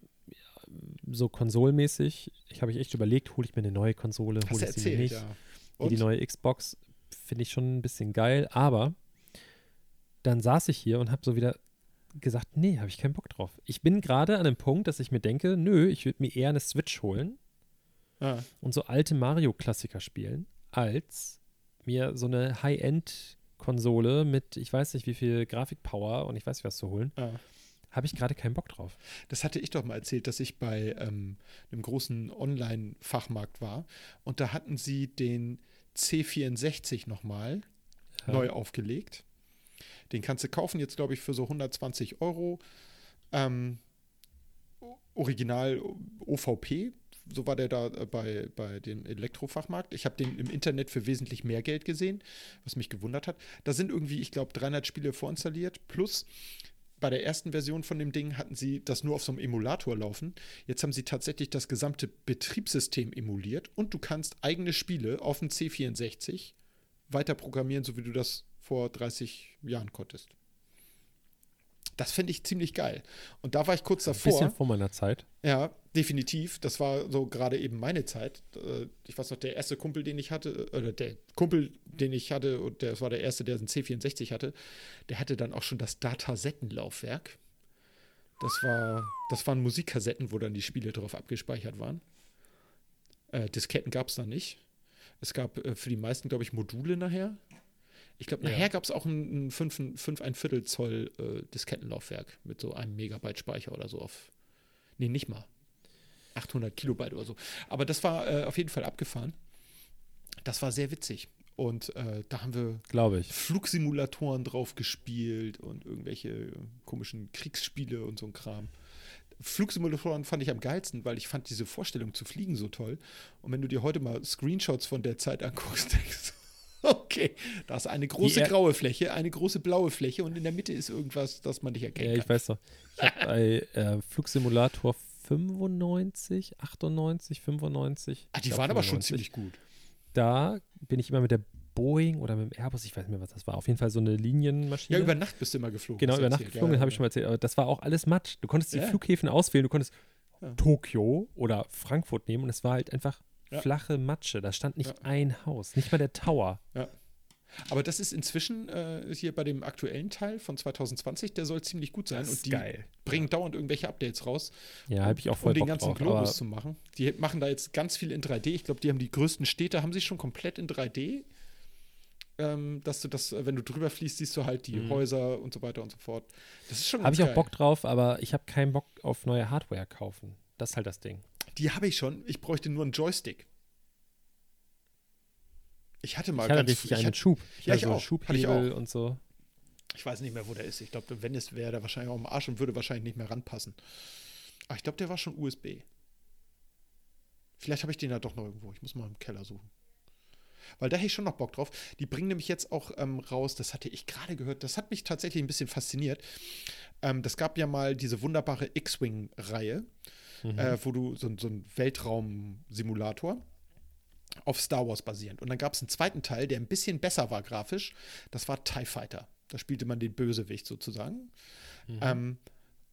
Speaker 2: so konsolmäßig. Ich habe mich echt überlegt, hole ich mir eine neue Konsole, hole ich sie nicht.
Speaker 3: ja.
Speaker 2: Die neue Xbox finde ich schon ein bisschen geil, aber dann saß ich hier und habe so wieder gesagt, nee, habe ich keinen Bock drauf. Ich bin gerade an dem Punkt, dass ich mir denke, nö, ich würde mir eher eine Switch holen
Speaker 3: Ah,
Speaker 2: und so alte Mario-Klassiker spielen, als mir so eine High-End-Konsole mit, ich weiß nicht wie viel Grafikpower und ich weiß nicht was zu holen.
Speaker 3: ah.
Speaker 2: Habe ich gerade keinen Bock drauf.
Speaker 3: Das hatte ich doch mal erzählt, dass ich bei ähm, einem großen Online-Fachmarkt war und da hatten sie den C64 nochmal
Speaker 2: Ja.
Speaker 3: neu aufgelegt. Den kannst du kaufen, jetzt glaube ich für so 120 Euro. Ähm, Original OVP, so war der da äh, bei, bei dem Elektrofachmarkt. Ich habe den im Internet für wesentlich mehr Geld gesehen, was mich gewundert hat. Da sind irgendwie, ich glaube, 300 Spiele vorinstalliert. Plus bei der ersten Version von dem Ding hatten sie das nur auf so einem Emulator laufen. Jetzt haben sie tatsächlich das gesamte Betriebssystem emuliert und du kannst eigene Spiele auf dem C64 weiter programmieren, so wie du das vor 30 Jahren konntest. Das finde ich ziemlich geil. Und da war ich kurz
Speaker 2: Ein
Speaker 3: davor.
Speaker 2: bisschen vor meiner Zeit.
Speaker 3: Ja, definitiv. Das war so gerade eben meine Zeit. Äh, Ich weiß noch, der erste Kumpel, den ich hatte, äh, oder der Kumpel, den ich hatte, und das war der erste, der einen C64 hatte, der hatte dann auch schon das Datasettenlaufwerk. Das war, das waren Musikkassetten, wo dann die Spiele drauf abgespeichert waren. Äh, Disketten gab es da nicht. Es gab äh, für die meisten, glaube ich, Module nachher. Ich glaube,
Speaker 2: Ja.
Speaker 3: nachher gab es auch ein, ein 5, ein 5 ein Viertel Zoll äh, Diskettenlaufwerk mit so einem Megabyte Speicher oder so auf. Nee, nicht mal. 800 Kilobyte oder so. Aber das war äh, auf jeden Fall abgefahren. Das war sehr witzig. Und äh, da haben wir
Speaker 2: Glaube ich.
Speaker 3: Flugsimulatoren drauf gespielt und irgendwelche komischen Kriegsspiele und so ein Kram. Flugsimulatoren fand ich am geilsten, weil ich fand diese Vorstellung zu fliegen so toll. Und wenn du dir heute mal Screenshots von der Zeit anguckst, denkst du, okay, da ist eine große
Speaker 2: er-
Speaker 3: graue Fläche, eine große blaue Fläche und in der Mitte ist irgendwas, das man nicht erkennen
Speaker 2: Ja, ich
Speaker 3: kann.
Speaker 2: weiß doch. Ich habe bei äh, Flugsimulator 95, 98, 95.
Speaker 3: Ah,
Speaker 2: ich
Speaker 3: die waren aber schon
Speaker 2: 95.
Speaker 3: ziemlich gut.
Speaker 2: Da bin ich immer mit der Boeing oder mit dem Airbus, ich weiß nicht mehr, was das war. Auf jeden Fall so eine Linienmaschine.
Speaker 3: Ja, über Nacht bist du immer geflogen.
Speaker 2: Genau, über Nacht geflogen,
Speaker 3: Ja,
Speaker 2: habe ich schon mal erzählt. Aber das war auch alles Matsch. Du konntest die
Speaker 3: Ja.
Speaker 2: Flughäfen auswählen. Du konntest
Speaker 3: Ja.
Speaker 2: Tokio oder Frankfurt nehmen und es war halt einfach
Speaker 3: Ja.
Speaker 2: flache Matsche. Da stand nicht
Speaker 3: Ja.
Speaker 2: ein Haus, nicht mal der Tower.
Speaker 3: Aber das ist inzwischen äh, hier bei dem aktuellen Teil von 2020, der soll ziemlich gut sein.
Speaker 2: Das
Speaker 3: und
Speaker 2: ist
Speaker 3: die
Speaker 2: geil.
Speaker 3: bringen dauernd irgendwelche Updates raus.
Speaker 2: Ja, habe ich auch voll
Speaker 3: Um den
Speaker 2: Bock
Speaker 3: ganzen
Speaker 2: drauf.
Speaker 3: Globus zu machen. Die machen da jetzt ganz viel in 3D. Ich glaube, die haben die größten Städte, haben sie schon komplett in 3D. Ähm, dass du das, äh, wenn du drüber fließt, siehst du halt die
Speaker 2: Mhm.
Speaker 3: Häuser und so weiter und so fort. Das ist schon
Speaker 2: Habe ich auch
Speaker 3: geil.
Speaker 2: Bock drauf, aber ich habe keinen Bock auf neue Hardware kaufen. Das ist halt das Ding.
Speaker 3: Die habe ich schon. Ich bräuchte nur einen Joystick. Ich hatte mal
Speaker 2: ich hatte
Speaker 3: ganz
Speaker 2: richtig
Speaker 3: ich
Speaker 2: einen
Speaker 3: hatte-
Speaker 2: Schub.
Speaker 3: Ja, ich
Speaker 2: hatte so
Speaker 3: auch.
Speaker 2: Schubhebel
Speaker 3: ich
Speaker 2: und so.
Speaker 3: Ich weiß nicht mehr, wo der ist. Ich glaube, wenn es wäre, der wahrscheinlich auch im Arsch und würde wahrscheinlich nicht mehr ranpassen. Aber ich glaube, der war schon USB. Vielleicht habe ich den ja doch noch irgendwo. Ich muss mal im Keller suchen. Weil da hätte ich schon noch Bock drauf. Die bringen nämlich jetzt auch ähm, raus, das hatte ich gerade gehört, das hat mich tatsächlich ein bisschen fasziniert. Ähm, das gab ja mal diese wunderbare X-Wing-Reihe,
Speaker 2: Mhm.
Speaker 3: äh, wo du so, so ein Weltraum-Simulator auf Star Wars basierend. Und dann gab es einen zweiten Teil, der ein bisschen besser war grafisch. Das war TIE Fighter. Da spielte man den Bösewicht sozusagen.
Speaker 2: Mhm.
Speaker 3: Ähm,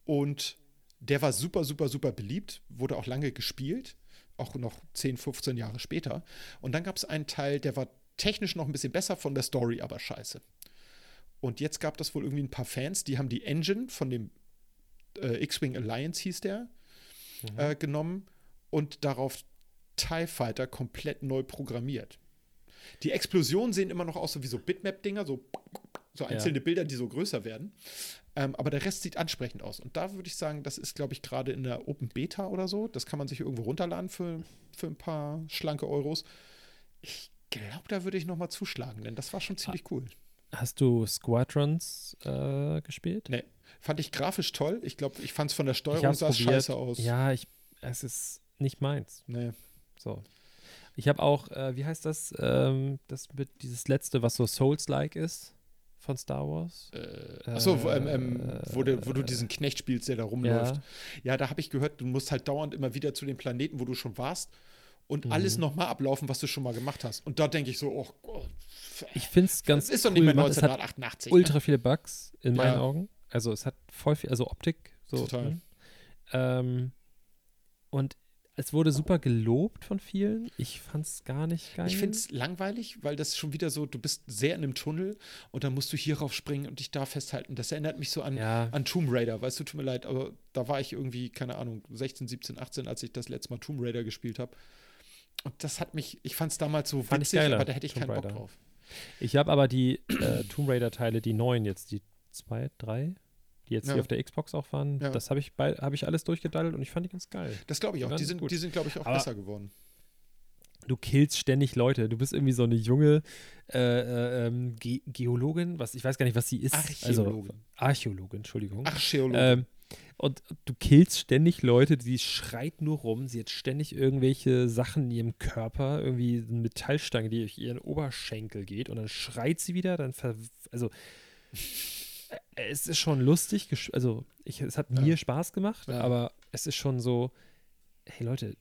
Speaker 3: und der war super, super, super beliebt, wurde auch lange gespielt, auch noch 10, 15 Jahre später. Und dann gab es einen Teil, der war technisch noch ein bisschen besser, von der Story aber scheiße. Und jetzt gab das wohl irgendwie ein paar Fans, die haben die Engine von dem äh, X-Wing Alliance hieß der,
Speaker 2: Mhm.
Speaker 3: äh, genommen und darauf TIE Fighter komplett neu programmiert. Die Explosionen sehen immer noch aus so wie so Bitmap-Dinger, so, so einzelne Bilder, die so größer werden. Ähm, aber der Rest sieht ansprechend aus. Und da würde ich sagen, das ist, glaube ich, gerade in der Open Beta oder so. Das kann man sich irgendwo runterladen für, für ein paar schlanke Euros. Ich glaube, da würde ich noch mal zuschlagen, denn das war schon ziemlich cool.
Speaker 2: Hast du Squadrons äh, gespielt?
Speaker 3: Nee, fand ich grafisch toll. Ich glaube, ich fand es von der Steuerung sah
Speaker 2: probiert.
Speaker 3: scheiße aus.
Speaker 2: Ja, ich, es ist nicht meins.
Speaker 3: Nee.
Speaker 2: So. Ich habe auch, äh, wie heißt das? Ähm, das mit dieses letzte, was so Souls-like ist von Star Wars.
Speaker 3: Äh, achso, wo, ähm, ähm, wo, du, wo du diesen Knecht spielst, der da rumläuft.
Speaker 2: Ja.
Speaker 3: Ja, da habe ich gehört, du musst halt dauernd immer wieder zu den Planeten, wo du schon warst und
Speaker 2: Mhm.
Speaker 3: alles nochmal ablaufen, was du schon mal gemacht hast. Und da denke ich so, oh Gott,
Speaker 2: Ich finde es ganz
Speaker 3: das ist doch nicht mehr
Speaker 2: gemacht. Es hat
Speaker 3: 1988.
Speaker 2: ultra viele Bugs in meinen
Speaker 3: Ja.
Speaker 2: Augen. Also es hat voll viel, also Optik, so.
Speaker 3: Total.
Speaker 2: ne? Ähm, und es wurde super gelobt von vielen. Ich fand es gar nicht geil.
Speaker 3: Ich finde es langweilig, weil das schon wieder so, du bist sehr in einem Tunnel und dann musst du hierauf springen und dich da festhalten. Das erinnert mich so an,
Speaker 2: Ja.
Speaker 3: an Tomb Raider, weißt du, tut mir leid, aber da war ich irgendwie, keine Ahnung, 16, 17, 18, als ich das letzte Mal Tomb Raider gespielt habe. Und das hat mich, ich fand es damals so
Speaker 2: Fand ich
Speaker 3: witzig, aber da hätte ich
Speaker 2: Tomb
Speaker 3: keinen Bock
Speaker 2: Raider.
Speaker 3: drauf.
Speaker 2: Ich habe aber die äh, Tomb Raider-Teile, die neuen jetzt, die zwei, drei, die jetzt
Speaker 3: Ja.
Speaker 2: hier auf der Xbox auch waren,
Speaker 3: Ja.
Speaker 2: das habe ich, bei- hab ich alles durchgedaddelt und ich fand die ganz geil.
Speaker 3: Das glaube ich auch.
Speaker 2: Die
Speaker 3: sind,
Speaker 2: gut.
Speaker 3: die sind glaube ich, auch
Speaker 2: Aber-
Speaker 3: besser geworden.
Speaker 2: Du killst ständig Leute. Du bist irgendwie so eine junge äh, äh, ähm, Ge Geologin, was ich weiß gar nicht, was sie ist.
Speaker 3: Archäologin.
Speaker 2: Also, Archäologin, Entschuldigung.
Speaker 3: Archäologen.
Speaker 2: Ähm, und du killst ständig Leute, die schreit nur rum. Sie hat ständig irgendwelche Sachen in ihrem Körper, irgendwie eine Metallstange, die durch ihren Oberschenkel geht und dann schreit sie wieder, dann ver also es ist schon lustig, also ich, es hat
Speaker 3: Ja.
Speaker 2: mir Spaß gemacht,
Speaker 3: Ja.
Speaker 2: aber es ist schon so, hey Leute,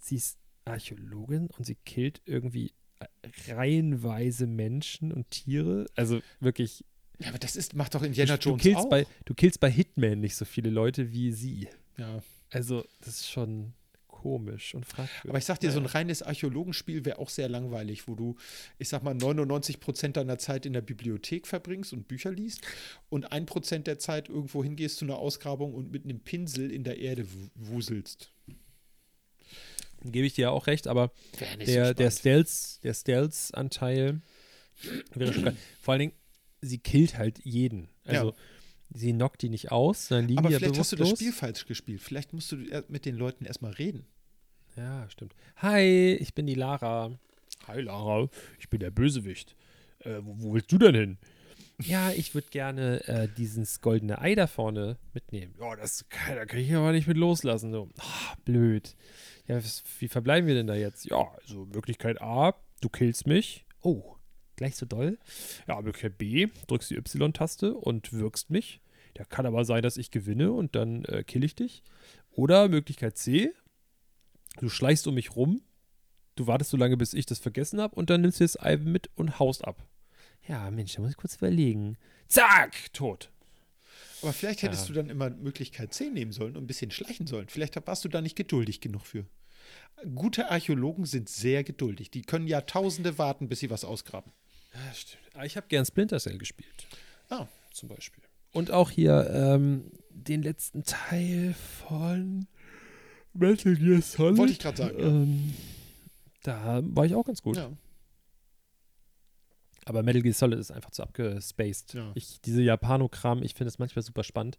Speaker 2: sie ist Archäologin und sie killt irgendwie äh, reihenweise Menschen und Tiere, also wirklich
Speaker 3: ja, aber das ist, macht doch Indiana
Speaker 2: du,
Speaker 3: Jones
Speaker 2: killst
Speaker 3: auch.
Speaker 2: Bei, du killst bei Hitman nicht so viele Leute wie sie.
Speaker 3: ja.
Speaker 2: Also, das ist schon komisch und fragwürdig.
Speaker 3: Aber ich sag dir, so ein reines Archäologenspiel wäre auch sehr langweilig, wo du, ich sag mal, 99 Prozent deiner Zeit in der Bibliothek verbringst und Bücher liest und ein Prozent der Zeit irgendwo hingehst zu einer Ausgrabung und mit einem Pinsel in der Erde wu- wuselst.
Speaker 2: Gebe ich dir auch recht, aber der,
Speaker 3: so
Speaker 2: der
Speaker 3: spannend.
Speaker 2: Stealth, der Stealth-Anteil wäre schon geil. Vor allen Dingen, sie killt halt jeden. Also, sie knockt die nicht aus, dann liegen
Speaker 3: Aber
Speaker 2: die ja
Speaker 3: vielleicht hast du das. Spiel falsch gespielt. Vielleicht musst du mit den Leuten erstmal reden.
Speaker 2: Ja, stimmt. Hi, ich bin die Lara. Hi, Lara. Ich bin der Bösewicht. Äh, wo, wo willst du denn hin? Ja, ich würde gerne äh, dieses goldene Ei da vorne mitnehmen. Ja, das kann, da kann ich aber nicht mit loslassen. So, Ah, blöd. Ja, was, wie verbleiben wir denn da jetzt? Ja, also Möglichkeit A, du killst mich. Oh, gleich so doll. Ja, Möglichkeit B, drückst die Y-Taste und wirkst mich. Ja, kann aber sein, dass ich gewinne und dann äh, kill ich dich. Oder Möglichkeit C, du schleichst um mich rum, du wartest so lange, bis ich das vergessen habe und dann nimmst du das Ei mit und haust ab. Ja, Mensch, da muss ich kurz überlegen. Zack, tot.
Speaker 3: Aber vielleicht hättest
Speaker 2: Ja.
Speaker 3: du dann immer Möglichkeit 10 nehmen sollen und ein bisschen schleichen sollen. Vielleicht warst du da nicht geduldig genug für. Gute Archäologen sind sehr geduldig. Die können Jahrtausende warten, bis sie was ausgraben.
Speaker 2: Ja, stimmt. Aber ich habe gern Splinter Cell gespielt,
Speaker 3: Ah,
Speaker 2: zum Beispiel. Und auch hier ähm, den letzten Teil von Metal Gear Solid.
Speaker 3: Wollte ich gerade sagen.
Speaker 2: Ähm, da war ich auch ganz gut.
Speaker 3: ja.
Speaker 2: Aber Metal Gear Solid ist einfach zu abgespaced.
Speaker 3: Ja.
Speaker 2: Ich, diese Japano-Kram, ich finde es manchmal super spannend.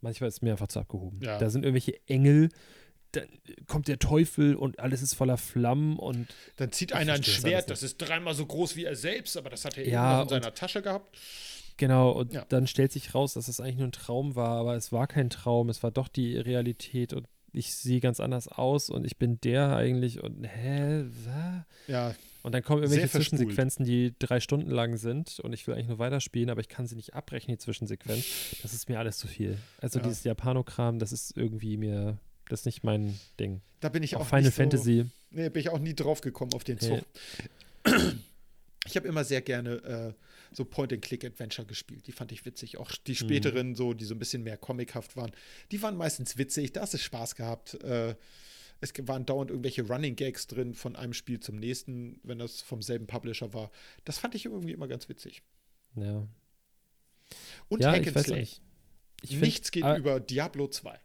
Speaker 2: Manchmal ist es mir einfach zu abgehoben.
Speaker 3: Ja.
Speaker 2: Da sind irgendwelche Engel, dann kommt der Teufel und alles ist voller Flammen und
Speaker 3: Dann zieht einer ein
Speaker 2: das
Speaker 3: Schwert, das ist dreimal so groß wie er selbst, aber das hat er
Speaker 2: Ja,
Speaker 3: noch in seiner Tasche gehabt.
Speaker 2: genau, und
Speaker 3: Ja.
Speaker 2: dann stellt sich raus, dass es eigentlich nur ein Traum war, aber es war kein Traum, es war doch die Realität und ich sehe ganz anders aus und ich bin der eigentlich und hä, was?
Speaker 3: Ja,
Speaker 2: Und dann kommen irgendwelche. Zwischensequenzen, die drei Stunden lang sind und ich will eigentlich nur weiterspielen, aber ich kann sie nicht abbrechen, die Zwischensequenz. Das ist mir alles zu viel. Also
Speaker 3: Ja.
Speaker 2: dieses Japano-Kram, das ist irgendwie mir, das ist nicht mein Ding.
Speaker 3: da bin ich
Speaker 2: Auch
Speaker 3: auch
Speaker 2: Final
Speaker 3: nicht
Speaker 2: Fantasy.
Speaker 3: So, nee, bin ich auch nie drauf gekommen auf den
Speaker 2: Nee.
Speaker 3: Zug. Ich habe immer sehr gerne äh, so Point-and-Click-Adventure gespielt. Die fand ich witzig. Auch die späteren, so, die so ein bisschen mehr comichaft waren, die waren meistens witzig. Da hast du Spaß gehabt. Äh, es waren dauernd irgendwelche Running Gags drin von einem Spiel zum nächsten, wenn das vom selben Publisher war. Das fand ich irgendwie immer ganz witzig.
Speaker 2: Ja,
Speaker 3: Und
Speaker 2: ja
Speaker 3: Hack
Speaker 2: ich
Speaker 3: and Slay. Nichts geht über Diablo 2.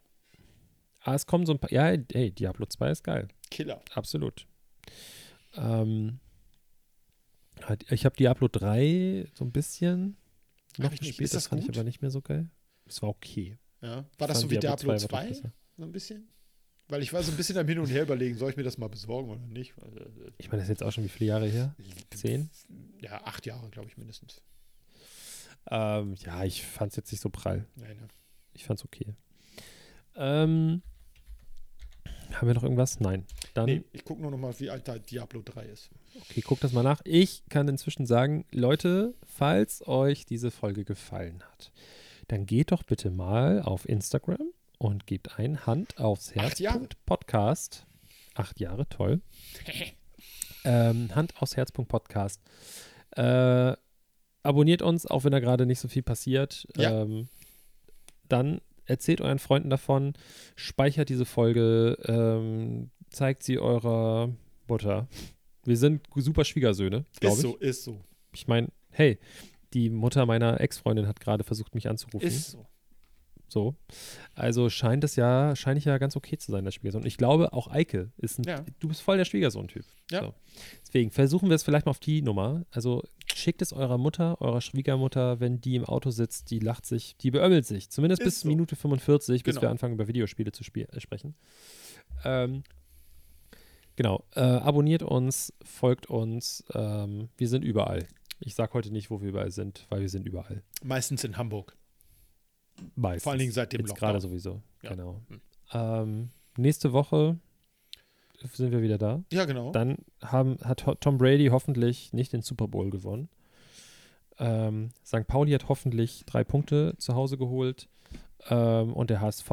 Speaker 2: Ah, es kommen so ein paar. Ja, hey, Diablo 2 ist geil.
Speaker 3: Killer.
Speaker 2: Absolut. Ähm, hat- ich habe Diablo 3 so ein bisschen noch gespielt, das,
Speaker 3: das
Speaker 2: fand
Speaker 3: gut?
Speaker 2: ich aber nicht mehr so geil. Es war okay.
Speaker 3: Ja. War das
Speaker 2: fand
Speaker 3: so wie Diablo,
Speaker 2: war
Speaker 3: 2?
Speaker 2: doch besser.
Speaker 3: So ein bisschen? Weil ich war so ein bisschen am Hin und Her überlegen, soll ich mir das mal besorgen oder nicht? Weil, äh,
Speaker 2: Ich meine, das ist jetzt auch schon wie viele Jahre her? Zehn?
Speaker 3: Ja, acht Jahre, glaube ich, mindestens.
Speaker 2: Ähm, ja, ich fand es jetzt nicht so prall.
Speaker 3: Nein, ne.
Speaker 2: Ich fand's okay. Ähm, haben wir noch irgendwas? Nein. Dann,
Speaker 3: Nee, ich gucke nur noch mal, wie alt da Diablo 3 ist.
Speaker 2: okay, guck das mal nach. Ich kann inzwischen sagen, Leute, falls euch diese Folge gefallen hat, dann geht doch bitte mal auf Instagram und gebt ein Hand aufs Herz.
Speaker 3: Acht Jahre.
Speaker 2: Podcast. Acht Jahre, toll. ähm, Hand aufs Herz. Podcast. Äh, abonniert uns, auch wenn da gerade nicht so viel passiert.
Speaker 3: Ja.
Speaker 2: Ähm, dann erzählt euren Freunden davon, speichert diese Folge, ähm, zeigt sie eurer Mutter. Wir sind super Schwiegersöhne, glaube
Speaker 3: Ist
Speaker 2: ich.
Speaker 3: so, ist so.
Speaker 2: Ich meine, hey, die Mutter meiner Ex-Freundin hat gerade versucht, mich anzurufen.
Speaker 3: Ist so.
Speaker 2: So. Also scheint es ja, scheine ich ja ganz okay zu sein, der Schwiegersohn. Ich glaube, auch Eike ist ein,
Speaker 3: Ja.
Speaker 2: du bist voll der Schwiegersohn-Typ.
Speaker 3: Ja.
Speaker 2: So. Deswegen versuchen wir es vielleicht mal auf die Nummer. Also schickt es eurer Mutter, eurer Schwiegermutter, wenn die im Auto sitzt, die lacht sich, die beömmelt sich. Zumindest
Speaker 3: Ist
Speaker 2: bis
Speaker 3: so.
Speaker 2: Minute 45, bis
Speaker 3: Genau.
Speaker 2: wir anfangen, über Videospiele zu spiel äh, sprechen. Ähm, genau. Äh, abonniert uns, folgt uns. Ähm, wir sind überall. Ich sage heute nicht, wo wir überall sind, weil wir sind überall.
Speaker 3: Meistens in Hamburg.
Speaker 2: Meistens.
Speaker 3: Vor allen Dingen seit dem
Speaker 2: Jetzt
Speaker 3: Lockdown.
Speaker 2: gerade sowieso.
Speaker 3: Ja.
Speaker 2: Genau.
Speaker 3: Hm.
Speaker 2: Ähm, nächste Woche sind wir wieder da.
Speaker 3: Ja, genau.
Speaker 2: Dann haben, hat Tom Brady hoffentlich nicht den Super Bowl gewonnen. Ähm, St. Pauli hat hoffentlich drei Punkte zu Hause geholt. Ähm, und der HSV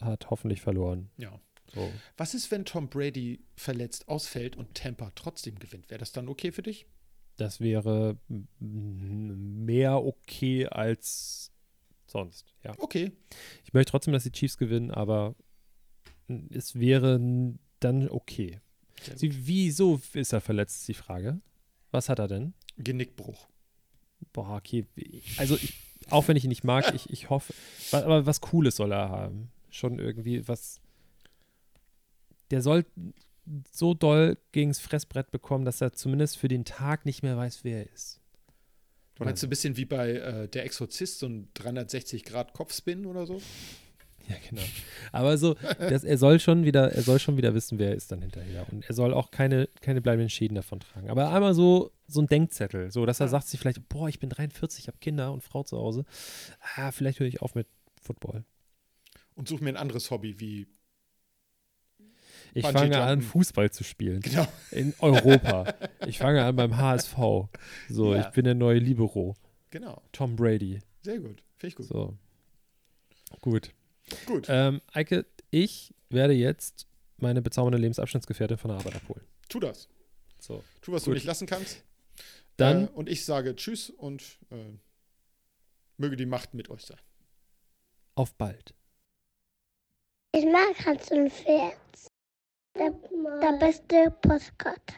Speaker 2: hat hoffentlich verloren.
Speaker 3: ja.
Speaker 2: So.
Speaker 3: Was ist, wenn Tom Brady verletzt ausfällt und Tampa trotzdem gewinnt? Wäre das dann okay für dich?
Speaker 2: Das wäre mehr okay als sonst. Ja.
Speaker 3: Okay.
Speaker 2: Ich möchte trotzdem, dass die Chiefs gewinnen, aber es wäre dann okay. Sie, wieso ist er verletzt, ist die Frage. Was hat er denn?
Speaker 3: Genickbruch.
Speaker 2: Boah, okay. Also, ich, auch wenn ich ihn nicht mag, ich, ich hoffe. Aber was Cooles soll er haben. Schon irgendwie was. Der soll so doll gegens Fressbrett bekommen, dass er zumindest für den Tag nicht mehr weiß, wer er ist.
Speaker 3: Du meinst so ein bisschen wie bei äh, Der Exorzist, so ein 360-Grad-Kopfspin oder so?
Speaker 2: Ja, genau. Aber so, das, er soll schon wieder, er soll schon wieder wissen, wer er ist dann hinterher. Und er soll auch keine, keine bleibenden Schäden davon tragen. Aber einmal so, so ein Denkzettel, so dass er
Speaker 3: Ja.
Speaker 2: sagt sich vielleicht, boah, ich bin 43, ich habe Kinder und Frau zu Hause. Ah, vielleicht höre ich auf mit Football.
Speaker 3: Und such mir ein anderes Hobby wie.
Speaker 2: Ich fange an. Fußball zu spielen.
Speaker 3: Genau.
Speaker 2: In Europa. ich fange an beim HSV. So,
Speaker 3: Ja.
Speaker 2: ich bin der neue Libero.
Speaker 3: Genau.
Speaker 2: Tom Brady.
Speaker 3: Sehr gut. Finde ich gut.
Speaker 2: So. Gut.
Speaker 3: Gut.
Speaker 2: Ähm, Eike, ich werde jetzt meine bezaubernde Lebensabschnittsgefährtin von der Arbeit abholen.
Speaker 3: Tu das.
Speaker 2: So.
Speaker 3: Tu, was
Speaker 2: Gut.
Speaker 3: du nicht lassen kannst.
Speaker 2: Dann
Speaker 3: Äh, und ich sage Tschüss und äh, möge die Macht mit euch sein.
Speaker 2: auf bald.
Speaker 4: Ich mag Hans und Pferd. Der, der beste Postkarte.